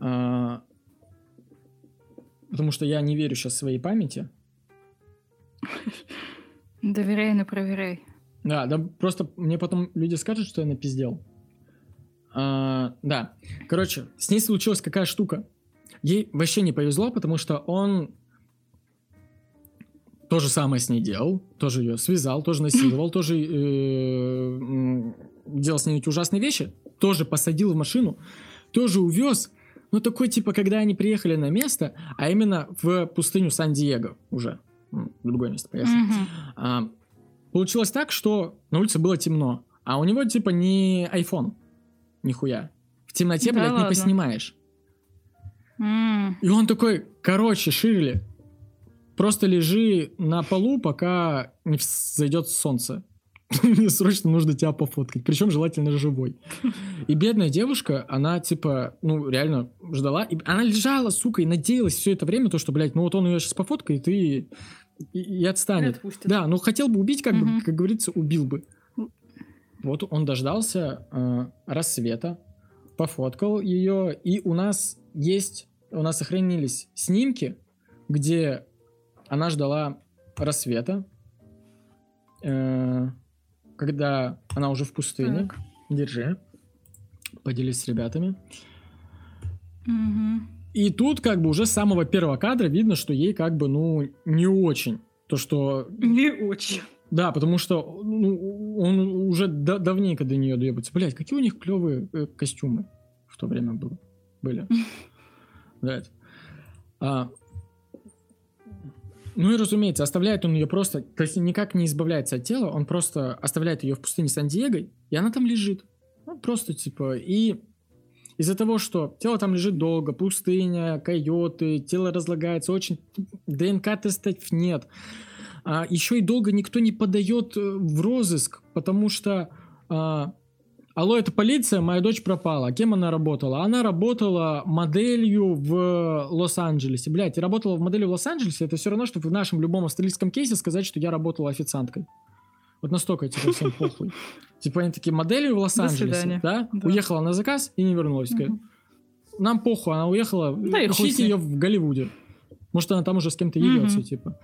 А, потому что я не верю сейчас своей памяти. Доверяй, но проверяй. Да, да, просто мне потом люди скажут, что я напиздел. А, да, короче, с ней случилась какая штука. Ей вообще не повезло, потому что он то же самое с ней делал, тоже ее связал, тоже насиловал, <coughs> тоже э, делал с ней эти ужасные вещи, тоже посадил в машину, тоже увез. Ну, такой, типа, когда они приехали на место, а именно в пустыню Сан-Диего уже. В другое место поехали. Mm-hmm. А, получилось так, что на улице было темно, а у него, типа, не iPhone. Нихуя. В темноте, да блядь, ладно. не поснимаешь. Mm. И он такой, короче, Ширли, просто лежи на полу, пока не зайдет солнце. <laughs> Мне срочно нужно тебя пофоткать. Причем желательно живой. И бедная девушка, она типа, ну, реально ждала. И она лежала, сука, и надеялась все это время, то, что, блядь, ну вот он ее сейчас пофоткает и, и, и отстанет. Отпустит. Да, ну хотел бы убить, как угу. бы, как говорится, убил бы. Вот он дождался э, рассвета, пофоткал ее, и у нас есть у нас сохранились снимки, где она ждала рассвета, э, когда она уже в пустыне. Так. Держи. Поделись с ребятами. Угу. И тут как бы уже с самого первого кадра видно, что ей как бы, ну, не очень. То, что... Не очень. Да, потому что ну, он уже да давненько до нее доебается. Блять, какие у них клевые э, костюмы в то время было, были. <laughs> Да. А, ну и разумеется, оставляет он ее просто, то есть никак не избавляется от тела, он просто оставляет ее в пустыне Сан-Диего, и она там лежит. Ну, просто типа, и из-за того, что тело там лежит долго, пустыня, койоты, тело разлагается, очень ДНК-тестов нет. А еще и долго никто не подает э, в розыск, потому что а, Алло, это полиция, моя дочь пропала. Кем она работала? Она работала моделью в Лос-Анджелесе. Блять, работала в модели в Лос-Анджелесе, это все равно, что в нашем любом австралийском кейсе сказать, что я работала официанткой. Вот настолько типа всем <laughs> похуй. Типа они такие моделью в Лос-Анджелесе, да? да? Уехала на заказ и не вернулась. Угу. Нам похуй, она уехала. Да Ищите ее в Голливуде. Может, она там уже с кем-то ебется, угу. типа.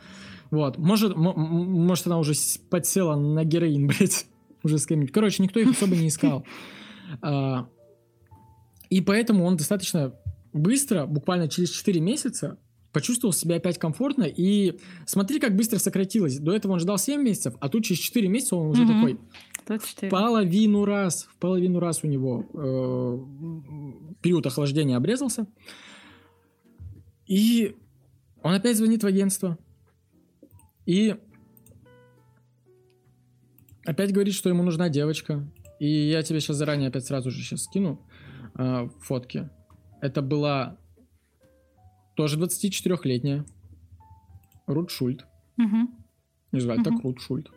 Вот. Может, может, она уже подсела на героин, <laughs> блядь уже с кем-нибудь. Короче, никто их особо не искал. А, И поэтому он достаточно быстро, буквально через 4 месяца, почувствовал себя опять комфортно. И смотри, как быстро сократилось. До этого он ждал 7 месяцев, а тут через 4 месяца он уже такой, 24. в половину раз, в половину раз у него э, период охлаждения обрезался. И он опять звонит в агентство. И опять говорит, что ему нужна девочка. И я тебе сейчас заранее опять сразу же сейчас скину э, фотки. Это была тоже 24-летняя Рут Шульт. Мгм. Не звали так Мгм. Рут Шульт.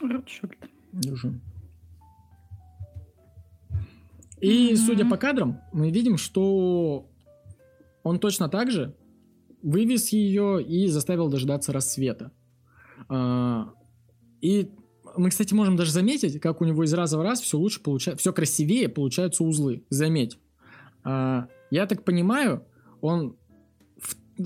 Ротшильд. Держи. И, Мгм. судя по кадрам, мы видим, что он точно так же вывез ее и заставил дождаться рассвета. А, И мы, кстати, можем даже заметить, как у него из раза в раз все лучше получается, все красивее получаются узлы. Заметь. А, Я так понимаю, он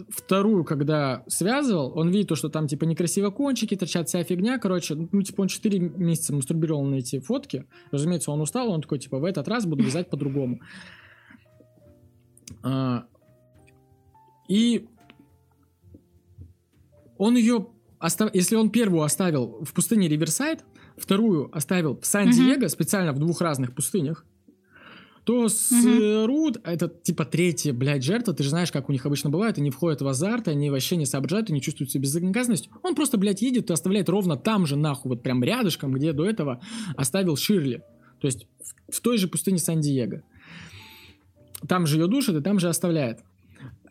вторую, когда связывал, он видит то, что там, типа, некрасиво кончики торчат, вся фигня, короче, ну, типа, он 4 месяца мастурбировал на эти фотки, разумеется, он устал, он такой, типа, в этот раз буду вязать по-другому. А, И он ее, остав... если он первую оставил в пустыне Риверсайд, вторую оставил в Сан-Диего, специально в двух разных пустынях, то с э, Рут, это типа третья, блядь, жертва, ты же знаешь, как у них обычно бывает, они входят в азарт, они вообще не соображают, они чувствуют себя безнаказанность. Он просто, блядь, едет и оставляет ровно там же, нахуй, вот прям рядышком, где до этого оставил Ширли. То есть в, в той же пустыне Сан-Диего. Там же ее душит и там же оставляет.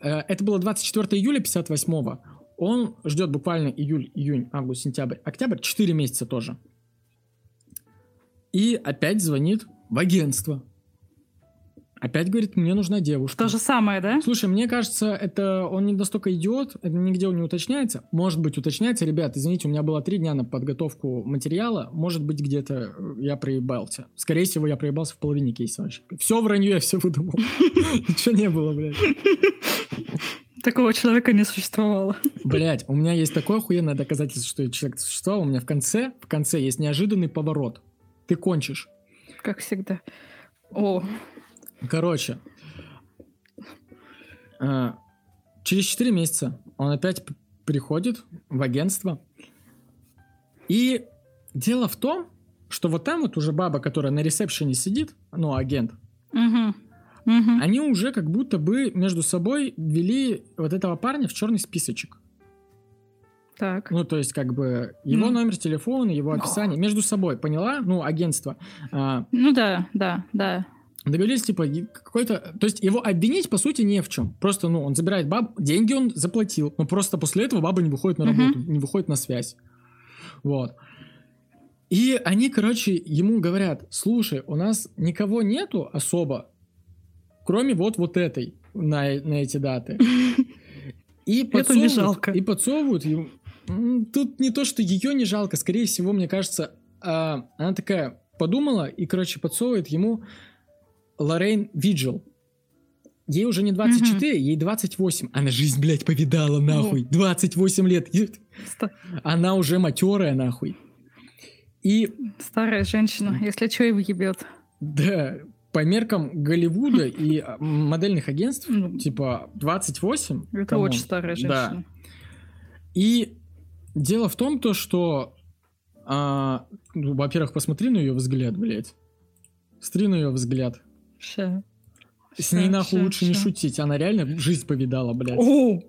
Э, Это было 24 июля 58-го. Он ждет буквально июль, июнь, август, сентябрь, октябрь, 4 месяца тоже. И опять звонит в агентство. Опять говорит, мне нужна девушка. То же самое, да? Слушай, мне кажется, это он не настолько идиот, это нигде не уточняется. Может быть, уточняется, ребят, извините, у меня было три дня на подготовку материала, может быть, где-то э, я проебался. Скорее всего, я проебался в половине кейса вообще. Все вранье, я все выдумал. <laughs> Ничего не было, блядь. Такого человека не существовало. Блять, у меня есть такое охуенное доказательство, что человек существовал. У меня в конце, в конце есть неожиданный поворот. Ты кончишь. Как всегда. О, Короче, э, через 4 месяца он опять приходит в агентство. И дело в том, что вот там вот уже баба, которая на ресепшене сидит, ну, агент, угу. Угу. они уже как будто бы между собой ввели вот этого парня в черный списочек. Так. Ну, то есть, как бы, его Ну. номер телефона, его описание между собой, поняла? Ну, агентство. А, Ну да, да, да. Договорились, типа, какой-то... То есть его обвинить, по сути, не в чем. Просто, ну, он забирает баб, деньги он заплатил, но просто после этого баба не выходит на работу, не выходит на связь. Вот. И они, короче, ему говорят, слушай, у нас никого нету особо, кроме вот вот этой на, на эти даты. <laughs> И Это не подсовывают, жалко. и подсовывают ему. Тут не то, что ее не жалко, скорее всего, мне кажется, а, она такая подумала и, короче, подсовывает ему Лоррейн Виджел. Ей уже не 24, ей 28. Она жизнь, блядь, повидала, нахуй. 28 лет. Она уже матерая, нахуй. И, Старая женщина, если что, и въебет. да, по меркам Голливуда <laughs> и а, модельных агентств, Ну, типа 28. Это come on. очень старая Да. женщина. И дело в том, то, что, а, ну, во-первых, посмотри на ее взгляд, блядь. Смотри на ее взгляд. Ща. С ней нахуй ща, лучше не ща. шутить. Она реально жизнь повидала, блядь. О!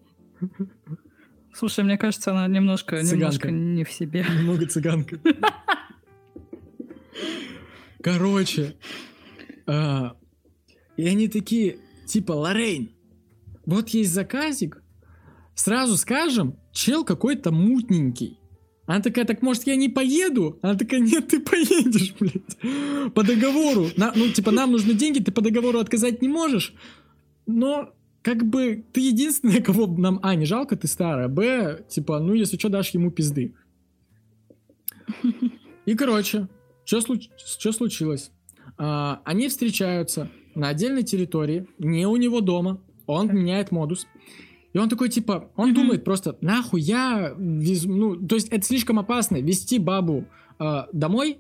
Слушай, мне кажется, она немножко, Цыганка. немножко не в себе. Немного цыганка. <laughs> Короче. А, и они такие, типа, Лоррейн, вот есть заказик, сразу скажем, чел какой-то мутненький. Она такая, так может я не поеду? Она такая, нет, ты поедешь, блядь. По договору. На- ну, типа, нам нужны деньги, ты по договору отказать не можешь. Но, как бы, ты единственная, кого нам, а, не жалко, ты старая, б, типа, ну, если что, дашь ему пизды. И, короче, что случилось? А, они встречаются на отдельной территории, не у него дома. Он меняет модус. И он такой, типа, он думает просто, нахуй я везу... Ну, то есть это слишком опасно, вести бабу а, домой,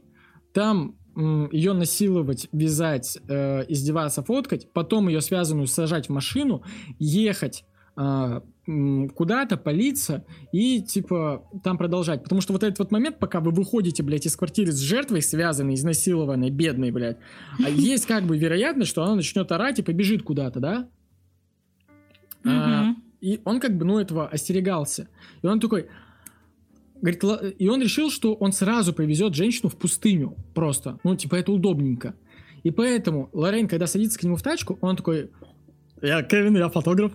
там м, ее насиловать, вязать, э, издеваться, фоткать, потом ее связанную сажать в машину, ехать а, куда-то, палиться и, типа, там продолжать. Потому что вот этот вот момент, пока вы выходите, блядь, из квартиры с жертвой связанной, изнасилованной, бедной, блядь, а <laughs> есть как бы вероятность, что она начнет орать и побежит куда-то, да? А, и он как бы, ну, этого остерегался. И он такой... Говорит, «Ла- и он решил, что он сразу повезет женщину в пустыню. Просто. Ну, типа, это удобненько. И поэтому Лорен, когда садится к нему в тачку, он такой... Я Кевин, я фотограф.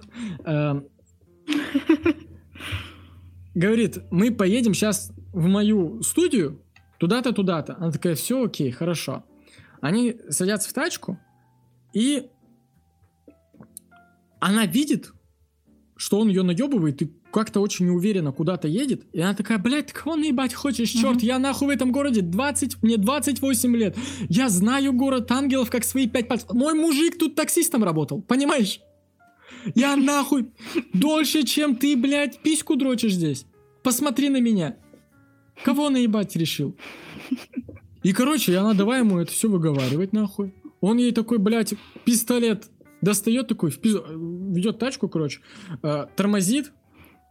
Говорит, мы поедем сейчас в мою студию, туда-то, туда-то. Она такая, все окей, хорошо. Они садятся в тачку, и она видит, что он ее наебывает и как-то очень неуверенно куда-то едет. И она такая, блядь, ты кого наебать хочешь, черт, Мгм. я нахуй в этом городе 20, мне 28 лет. Я знаю город ангелов как свои пять пальцев. Мой мужик тут таксистом работал, понимаешь? Я нахуй дольше, чем ты, блядь, письку дрочишь здесь. Посмотри на меня. Кого наебать решил? И, короче, она давай ему это все выговаривать, нахуй. Он ей такой, блядь, пистолет достает такой, в пиз- ведет тачку, короче, э, тормозит,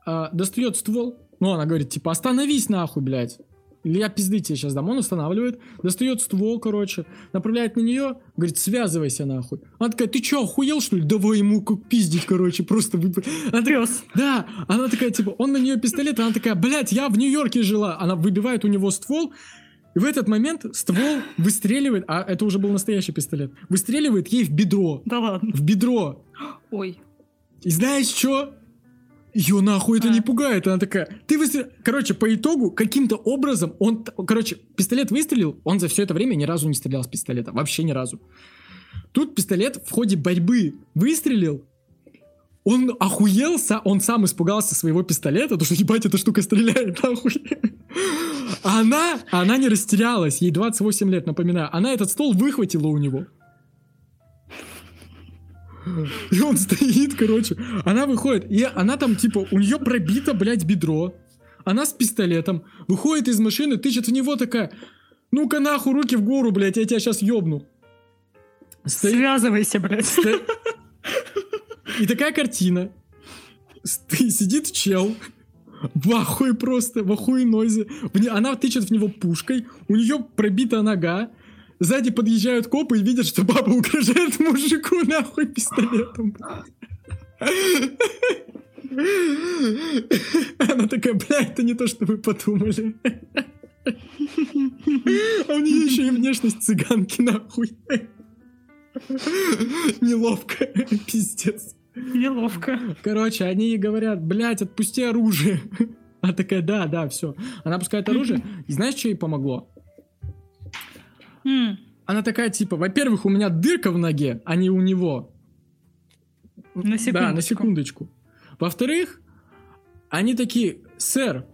э, достает ствол. Ну, она говорит, типа, остановись, нахуй, блядь. Я пизды тебе сейчас дам. Он останавливает, достает ствол, короче, направляет на нее, говорит, связывайся, нахуй. Она такая, ты чё, охуел, что ли? Давай ему как пиздить, короче, просто... вып- Она такая, Пёс. да, она такая, типа, он на нее пистолет, она такая, блядь, я в Нью-Йорке жила. Она выбивает у него ствол, и в этот момент ствол выстреливает, а это уже был настоящий пистолет, выстреливает ей в бедро. Да ладно. В бедро. Ой. И знаешь что? Ее нахуй это А. не пугает. Она такая, ты выстрел... Короче, по итогу, каким-то образом, он... Короче, пистолет выстрелил, он за все это время ни разу не стрелял с пистолета. Вообще ни разу. Тут пистолет в ходе борьбы выстрелил, он охуел, са- он сам испугался своего пистолета, то что, ебать, эта штука стреляет, нахуй. Она, она не растерялась, ей 28 лет, напоминаю. Она этот стол выхватила у него. И он стоит, короче. Она выходит, и она там, типа, у нее пробито, блядь, бедро. Она с пистолетом. Выходит из машины, тычет в него такая. Ну-ка нахуй, руки в гору, блядь, я тебя сейчас ёбну. Стоит, Связывайся, блядь. Сто- И такая картина. Сидит чел. В ахуе просто, в ахуе нозе. Она тычет в него пушкой. У нее пробита нога. Сзади подъезжают копы и видят, что баба угрожает мужику нахуй пистолетом. Она такая, бля, это не то, что вы подумали. А у нее еще и внешность цыганки нахуй. Неловко, пиздец. Неловко. Короче, они ей говорят, блядь, отпусти оружие. Она такая, да, да, все. Она опускает оружие. И знаешь, что ей помогло? Она такая, типа, во-первых, у меня дырка в ноге, а не у него. На Да, на секундочку. секундочку. Во-вторых, они такие, сэр,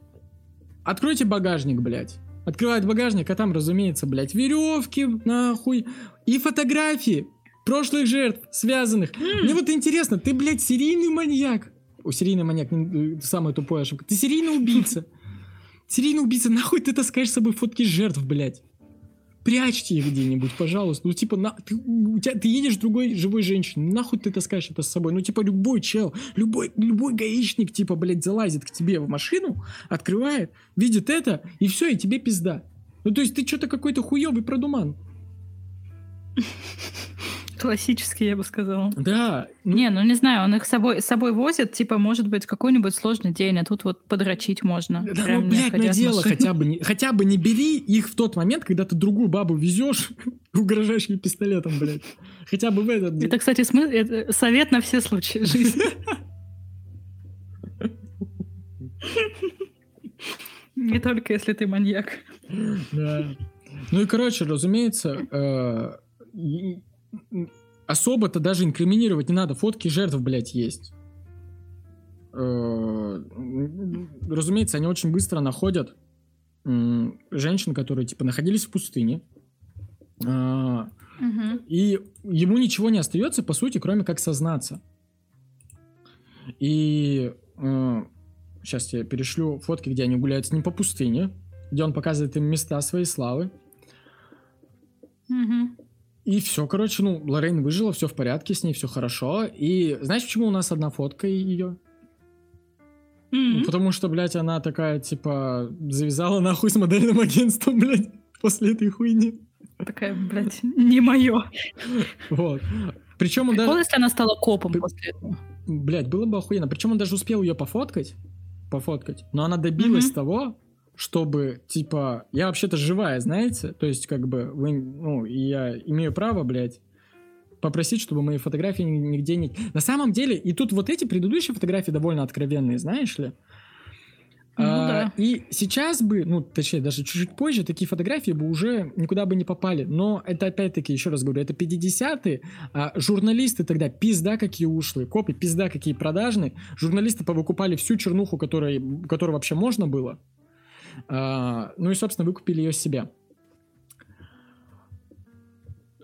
откройте багажник, блядь. Открывает багажник, а там, разумеется, блядь, веревки, нахуй, и фотографии прошлых жертв, связанных. Мне вот интересно, ты, блядь, серийный маньяк. О, серийный маньяк, м, э, самая тупая ошибка. Ты серийный убийца. Серийный убийца, нахуй ты таскаешь с собой фотки жертв, блядь? Прячьте их где-нибудь, пожалуйста. Ну, типа, на, ты, у тебя, ты едешь другой живой женщиной, нахуй ты таскаешь это с собой? Ну, типа, любой чел, любой, любой гаишник, типа, блядь, залазит к тебе в машину, открывает, видит это, и все, и тебе пизда. Ну, то есть ты что-то какой-то хуёвый продуман. Классический, я бы сказала. Да. ну, Не, ну не знаю, он их с собой, с собой возит, типа, может быть, какой-нибудь сложный день, а тут вот подрочить можно. Да, ну, блядь, на дело хотя бы, не, хотя бы не бери их в тот момент, когда ты другую бабу везешь, <laughs> угрожаешь ей пистолетом, блядь. Хотя бы в этот день. Это, кстати, смы- это совет на все случаи жизни. <laughs> Не только если ты маньяк. Да. Ну и, короче, разумеется, э, особо-то даже инкриминировать не надо. Фотки жертв, блядь, есть. Э, Разумеется, они очень быстро находят женщин, которые, типа, находились в пустыне. А, И ему ничего не остается, по сути, кроме как сознаться. И сейчас я перешлю фотки, где они гуляют с ним по пустыне, где он показывает им места своей славы. И все, короче, ну, Лоррейн выжила, все в порядке с ней, все хорошо. И знаешь, почему у нас одна фотка ее? Ну, М. потому что, блядь, она такая, типа, завязала нахуй с модельным агентством, блядь, <laughs> после этой хуйни. Такая, блядь, не мое. Вот. Причем он даже... если она стала копом после этого. Блядь, было бы охуенно. Причем он даже успел ее пофоткать. Пофоткать. Но она добилась того, чтобы, типа, я вообще-то живая, знаете? То есть, как бы, вы, ну, я имею право, блядь, попросить, чтобы мои фотографии ни- нигде не... На самом деле, и тут вот эти предыдущие фотографии довольно откровенные, знаешь ли? Ну А, да. И сейчас бы, ну, точнее, даже чуть-чуть позже, такие фотографии бы уже никуда бы не попали. Но это, опять-таки, еще раз говорю, это 50-е, а журналисты тогда пизда какие ушлые, копы пизда какие продажные. Журналисты повыкупали всю чернуху, которой, которую вообще можно было. А, ну и, собственно, выкупили ее себе.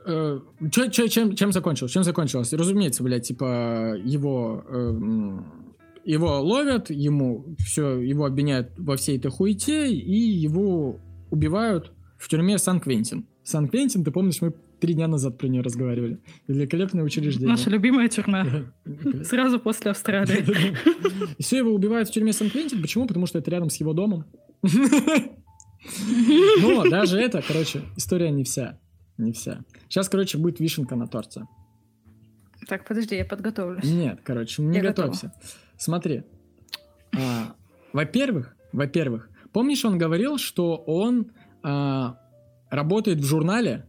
Э, чё- чё- чем, чем закончилось? Чем закончилось? Разумеется, блядь, типа его эм, его ловят, ему все, его обвиняют во всей этой хуете, и его убивают в тюрьме Сан-Квентин. Сан-Квентин, ты помнишь, мы три дня назад про нее разговаривали. Великолепное учреждение. Наша любимая тюрьма. Сразу после Австралии. <laughs> И все его убивают в тюрьме Сан-Квентин. Почему? Потому что это рядом с его домом. <laughs> Но даже это, короче, история не вся. Не вся. Сейчас, короче, будет вишенка на торте. Так, подожди, я подготовлюсь. Нет, короче, не Я готова. готовься. Смотри. А, во-первых, во-первых, помнишь, он говорил, что он а, работает в журнале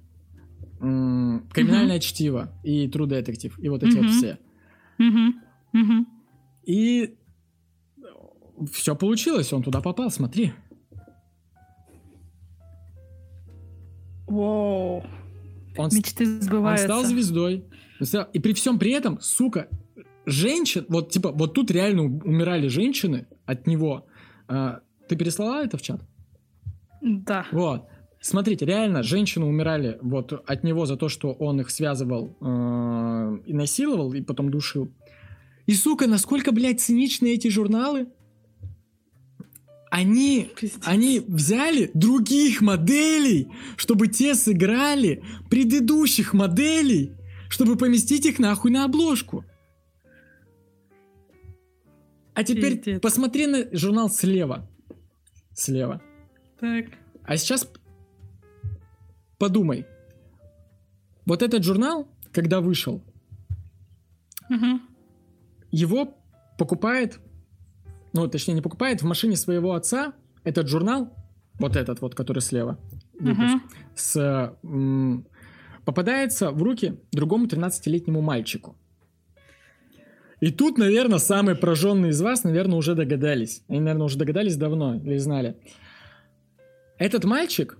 м, «Криминальное чтиво» и «True Detective», и вот эти вот Мгм. все. Мгм. Мгм. И все получилось, он туда попал, смотри. Воу. Он, Мечты он сбываются. стал звездой. Он стал- И при всем при этом, сука, женщин, вот типа, вот тут реально умирали женщины от него. А, ты переслала это в чат? Да. Вот. Смотрите, реально, женщины умирали вот от него за то, что он их связывал э, и насиловал, и потом душил. И, сука, насколько, блядь, циничны эти журналы? Они, Пиздец. они взяли других моделей, чтобы те сыграли предыдущих моделей, чтобы поместить их нахуй на обложку. А теперь Пиздец. посмотри на журнал слева. Слева. Так. А сейчас подумай. Вот этот журнал, когда вышел, Мгм. его покупает, ну, точнее, не покупает, в машине своего отца этот журнал, вот этот вот, который слева, выпуск, Мгм. с, м, попадается в руки другому 13-летнему мальчику. И тут, наверное, самые прожженные из вас, наверное, уже догадались. Они, наверное, уже догадались давно или знали. Этот мальчик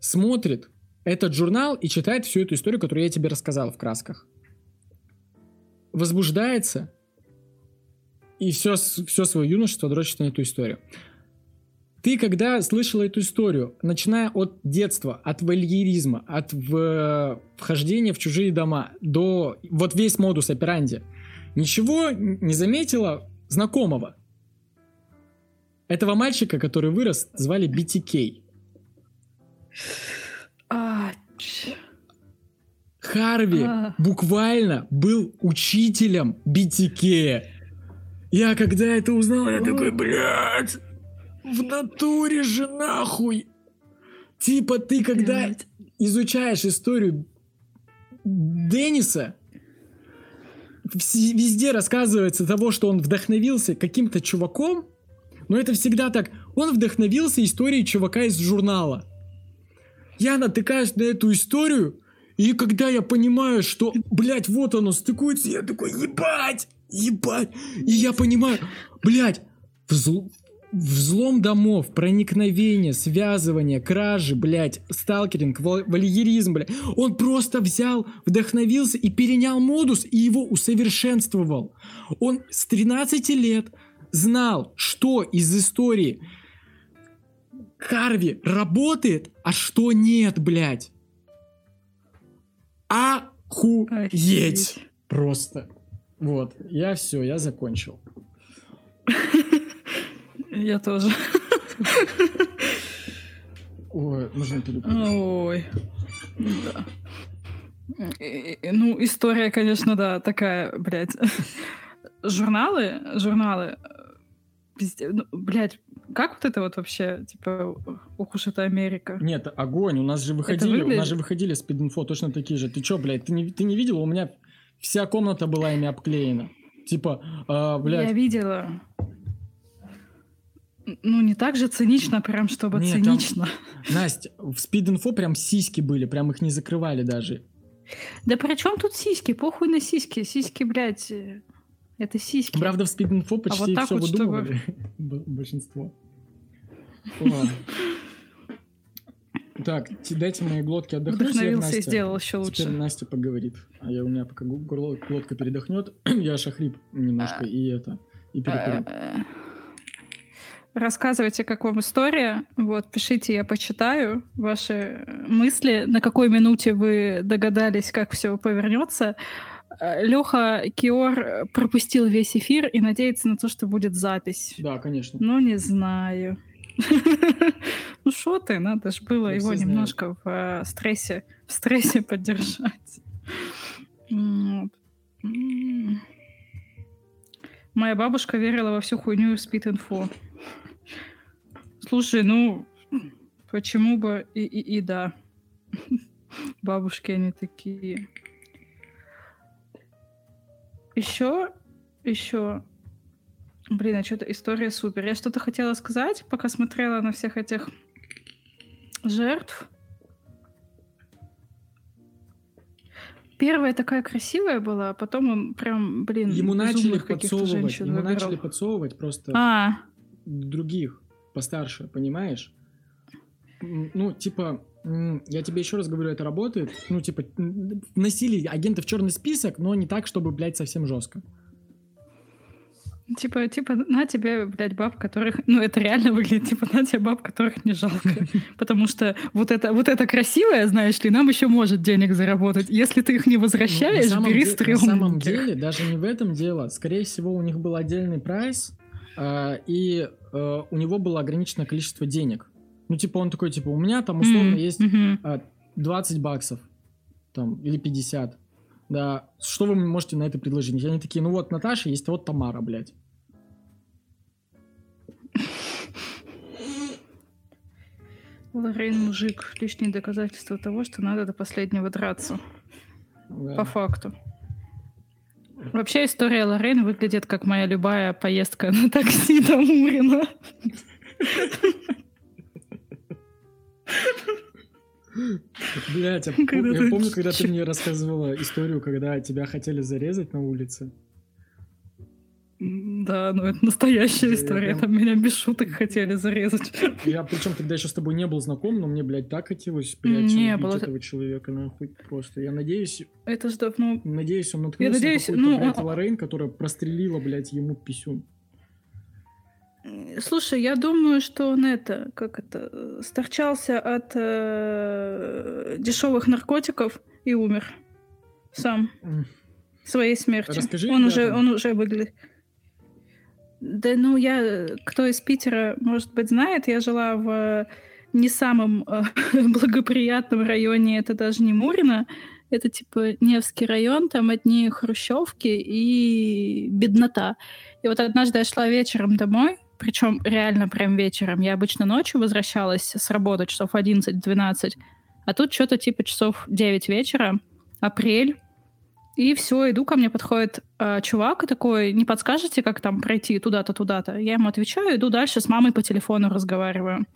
смотрит этот журнал и читает всю эту историю, которую я тебе рассказал в красках. Возбуждается и все, все свое юношество дрочит на эту историю. Ты, когда слышала эту историю, начиная от детства, от вольеризма, от в- вхождения в чужие дома, до вот весь модус операнди, ничего не заметила знакомого? Этого мальчика, который вырос, звали BTK. А, Харви А. буквально был учителем BTK. Я когда это узнал, я такой, блядь, в натуре же нахуй. Типа ты, когда блядь. изучаешь историю Денниса, везде рассказывается того, что он вдохновился каким-то чуваком, но это всегда так. Он вдохновился историей чувака из журнала. Я натыкаюсь на эту историю, и когда я понимаю, что, блядь, вот оно стыкуется, я такой, ебать, ебать. И я понимаю, блядь, взл- взлом домов, проникновение, связывание, кражи, блядь, сталкеринг, вольеризм, блядь. Он просто взял, вдохновился и перенял модус, и его усовершенствовал. Он с 13 лет знал, что из истории Харви работает, а что нет, блядь. Охуеть. Просто. Вот, я все, я закончил. <laughs> Я тоже. Ой, нужно перепутать. Ой. Да. И- и- Ну, история, конечно, да, такая, блядь. <laughs> Журналы, журналы, э, пизде- ну, блядь, как вот это вот вообще, типа, ох уж это Америка. Нет, огонь. У нас же выходили, у выглядит- нас же выходили спид-инфо точно такие же. Ты чё, блядь, ты не, ты не видел? У меня вся комната была ими обклеена. Типа, а, Я блядь, видела. Ну, не так же цинично, прям чтобы Нет, там- цинично. Настя, в спид-инфо прям сиськи были, прям их не закрывали даже. Да при чем тут сиськи? Похуй на сиськи. Сиськи, блядь, э, это сиськи. Правда, в спид-инфо почти А вот так все вот, чтобы- выдумывали. <laughs> Б- Большинство. Так, те- дайте моей глотке отдохнуть. теперь Вдохновился и сделал еще Теперь лучше. Настя поговорит. А я у меня пока глотка передохнет, <clears throat> я шахрип немножко и это, и перекурю. Рассказывайте, как вам история. Вот, пишите, я почитаю ваши мысли, на какой минуте вы догадались, как все повернется. Леха Киор пропустил весь эфир и надеется на то, что будет запись. Да, конечно. Ну, не знаю. <laughs> Ну, что ты, надо же было его немножко в э, стрессе, в стрессе <laughs> поддержать. Моя бабушка верила во всю хуйню из спид-инфо. Слушай, ну, почему бы и, и, и да. <laughs> Бабушки они такие. Еще, еще Блин, а что-то история супер. Я что-то хотела сказать, пока смотрела на всех этих жертв. Первая такая красивая была, а потом он прям, блин, Ему начали подсовывать, ему выбирал. начали подсовывать просто А, других постарше, понимаешь? Ну, типа, я тебе еще раз говорю, это работает. Ну, типа, вносили агента в черный список, но не так, чтобы, блядь, совсем жестко. типа, типа, на тебе, блядь, баб, которых... Ну, это реально выглядит, типа, на тебе баб, которых не жалко. <laughs> Потому что вот это, вот это красивое, знаешь ли, нам еще может денег заработать. Если ты их не Ну, возвращаешь, самом бери де- На самом стрёмненьких. деле, даже не в этом дело. Скорее всего, у них был отдельный прайс, а, и а, у него было ограниченное количество денег. Ну, типа, он такой, типа, у меня там условно М, есть а, 20 баксов, там, или 50. Да, что вы можете на это предложить? И они такие, ну вот Наташа есть, а вот Тамара, блядь. Лоррейн мужик. Лишние доказательства того, что надо до последнего драться. Да. По факту. Вообще история Лоррейн выглядит как моя любая поездка на такси до Мурина. Блядь, я, <laughs> Когда я ты- помню, когда ты мне рассказывала историю, когда тебя хотели зарезать на улице. Да, ну это настоящая я история. прям- Там меня без шуток хотели зарезать. Я причем тогда еще с тобой не был знаком, но мне, блядь, так хотелось, блядь, Не убить было. этого человека, нахуй, просто. Я надеюсь, Это ж давно... надеюсь, он наткнулся надеюсь, на ну, блядь, он- Лоррейн, которая прострелила, блядь, ему писюн. Слушай, я думаю, что он это, как это, э, сторчался от дешевых наркотиков и умер сам своей смертью. Расскажи он уже, ребятам. он уже выглядит. Да, ну я, кто из Питера, может быть, знает, я жила в не самом э, <laughs> благоприятном районе, это даже не Мурино, это типа Невский район, там одни хрущевки и беднота. И вот однажды я шла вечером домой, причем реально прям вечером. Я обычно ночью возвращалась с работы часов 11-12, а тут что-то типа часов 9 вечера, апрель. И все, иду, ко мне подходит э, чувак и такой, не подскажете, как там пройти туда-то, туда-то? Я ему отвечаю, иду дальше с мамой по телефону разговариваю.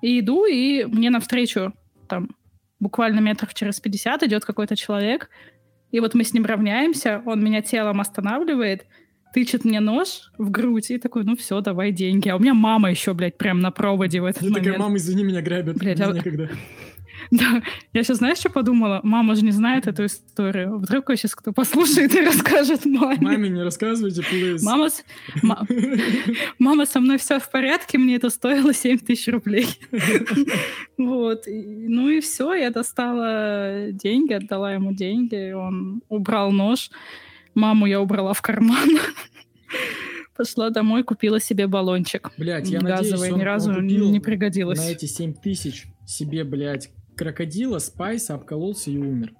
И иду, и мне навстречу там буквально метров через 50 идет какой-то человек, и вот мы с ним равняемся, он меня телом останавливает, тычет мне нож в грудь и такой, ну все, давай деньги. А у меня мама еще, блядь, прям на проводе в этот Я такая, момент. мама, извини, меня грабят. Блядь, а- некогда. <laughs> Да, я сейчас, знаешь, что подумала? Мама же не знает эту историю. Вдруг сейчас кто послушает и расскажет маме. Маме не рассказывайте, please. Мама, с- ма- мама, со мной все в порядке, мне это стоило 7 тысяч рублей. <laughs> Вот. ну и все, я достала деньги, отдала ему деньги, он убрал нож. Маму я убрала в карман. Пошла домой, купила себе баллончик. Блядь, я надеюсь, Газовый он, ни разу не пригодилось. на эти 7 тысяч себе, блядь, крокодила, спайса, обкололся и умер.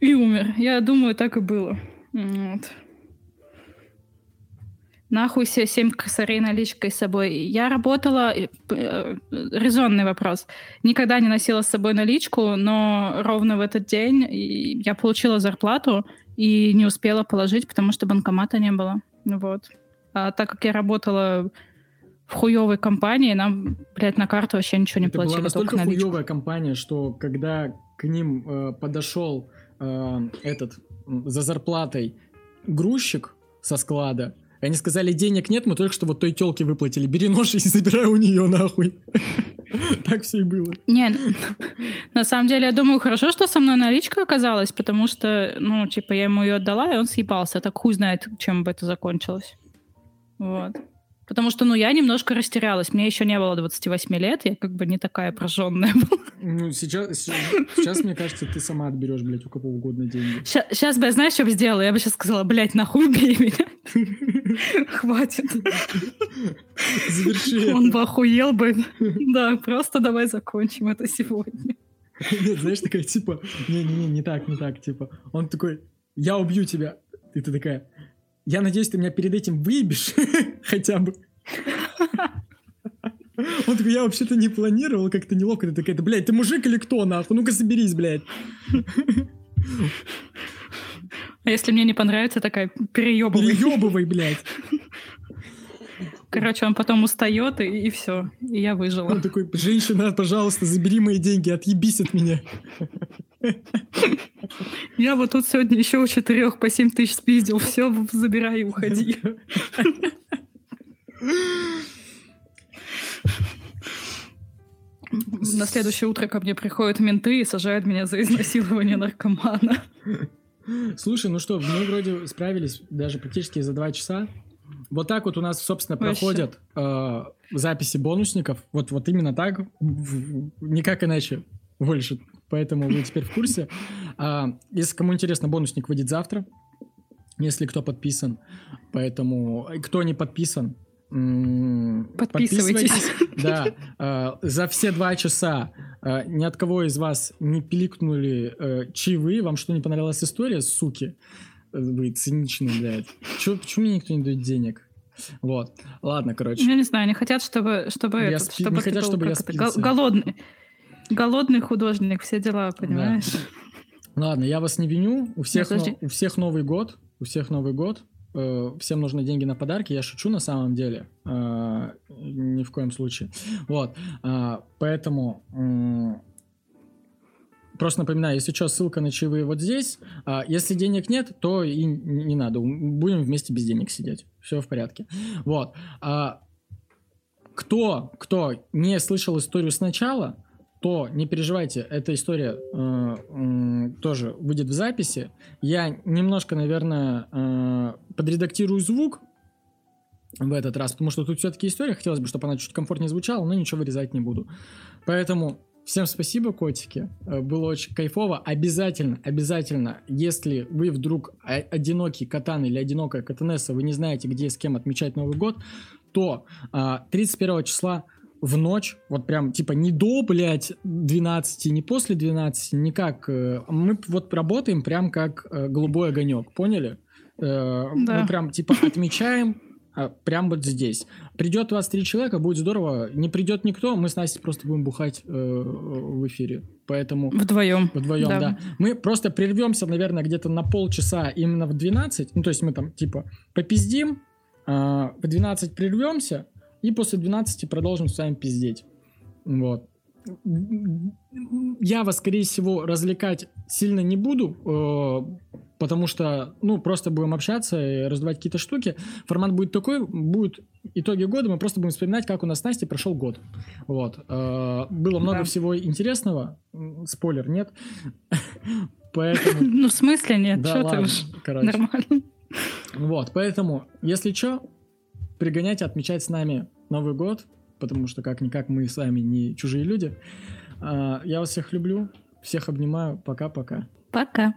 И умер. Я думаю, так и было. Вот. Нахуй все семь косарей наличкой с собой. Я работала... э, Резонный вопрос. Никогда не носила с собой наличку, но ровно в этот день я получила зарплату и не успела положить, потому что банкомата не было. Вот. А так как я работала в хуевой компании, нам, блядь, на карту вообще ничего не Это была платили, настолько только наличку. хуевая компания, что когда к ним э, подошел э, этот за зарплатой грузчик со склада, они сказали, денег нет, мы только что вот той телке выплатили, бери нож и забирай у нее нахуй. <laughs> <laughs> Так все и было. Не, на самом деле, я думаю, хорошо, что со мной наличка оказалась, потому что, ну, типа, я ему ее отдала, и он съебался. Так хуй знает, чем бы это закончилось. Вот. Потому что, ну, я немножко растерялась. Мне еще не было 28 лет, я как бы не такая прожженная была. Ну, сейчас, сейчас, мне кажется, ты сама отберешь, блядь, у кого угодно деньги. Сейчас бы я, знаешь, что бы сделала? Я бы сейчас сказала, блядь, нахуй бей меня. Хватит. Заверши Он бы охуел бы. Да, просто давай закончим это сегодня. Нет, знаешь, такая, типа, не-не-не, не так, не так, типа. Он такой, я убью тебя. И ты такая, я надеюсь, ты меня перед этим выебешь <laughs> хотя бы. Он такой, я вообще-то не планировал, как-то неловко. Ты такая, да, блядь, ты мужик или кто, нахуй? Ну-ка соберись, блядь. А если мне не понравится, такая переебывай. Переебывай, блядь. Короче, он потом устает, и, и все. И я выжила. Он такой, женщина, пожалуйста, забери мои деньги, отъебись от меня. <laughs> Я вот тут сегодня еще у четырех по семь тысяч спиздил. Все, забирай и уходи. На следующее утро ко мне приходят менты и сажают меня за изнасилование наркомана. Слушай, ну что, мы вроде справились даже практически за два часа. Вот так вот у нас, собственно, Вообще. проходят э, записи бонусников. Вот, вот именно так, в- в- никак иначе больше. Поэтому вы теперь в курсе. <laughs> А, если кому интересно, бонусник выйдет завтра, если кто подписан. Поэтому э, кто не подписан, м, Подписывайтесь. Да, э, <laughs> за все два часа э, ни от кого из вас не пиликнули э, чаевые. Вам что, не понравилась история, суки? Вы циничные, блядь. Чё, почему мне никто не дает денег? Вот. Ладно, короче. Я не знаю, они хотят, чтобы, чтобы, Я этот, спи- чтобы не хотят, чтобы я это, голодный. Голодный художник, все дела, понимаешь? Ладно, я вас не виню. У всех, но- у всех Новый год. У всех Новый год. Э, Всем нужны деньги на подарки. Я шучу на самом деле. Э, Ни в коем случае. Вот. А, Поэтому просто напоминаю, если что, ссылка на чаевые вот здесь. А, Если денег нет, то и не не надо. Будем вместе без денег сидеть. Все в порядке. Вот. А, Кто, кто не слышал историю сначала, то не переживайте, эта история э, м, тоже выйдет в записи. Я немножко, наверное, э, подредактирую звук в этот раз, потому что тут все-таки история, хотелось бы, чтобы она чуть комфортнее звучала, но ничего вырезать не буду. Поэтому всем спасибо, котики. Э, Было очень кайфово. Обязательно, обязательно, если вы вдруг одинокий катан или одинокая катанесса, вы не знаете, где с кем отмечать Новый год, то а, 31 числа в ночь, вот прям типа не до, блядь, 12, не после 12, никак. э, Мы вот работаем прям как э, голубой огонек, поняли? Э, Да. Мы прям типа отмечаем а, прям вот здесь. Придет 23 человека, будет здорово. Не придет никто, мы с Настей просто будем бухать э, в эфире. Поэтому Вдвоем. вдвоем, Да. да. Мы просто прервемся, наверное, где-то на полчаса именно в 12. Ну, то есть мы там, типа, попиздим, а, в 12 прервемся, и после 12 продолжим с вами пиздеть. Вот. Я вас, скорее всего, развлекать сильно не буду, э, потому что, ну, просто будем общаться и раздавать какие-то штуки. Формат будет такой, будут итоги года, мы просто будем вспоминать, как у нас с Настей прошел год. Вот. Э, Было много Да. всего интересного. Спойлер, нет. <laughs> Поэтому... Ну, в смысле нет? Да ладно, короче. Нормально. Вот, поэтому, если что, пригоняйте отмечать с нами Новый год, потому что как-никак мы с вами не чужие люди. А, Я вас всех люблю, всех обнимаю, пока-пока. Пока.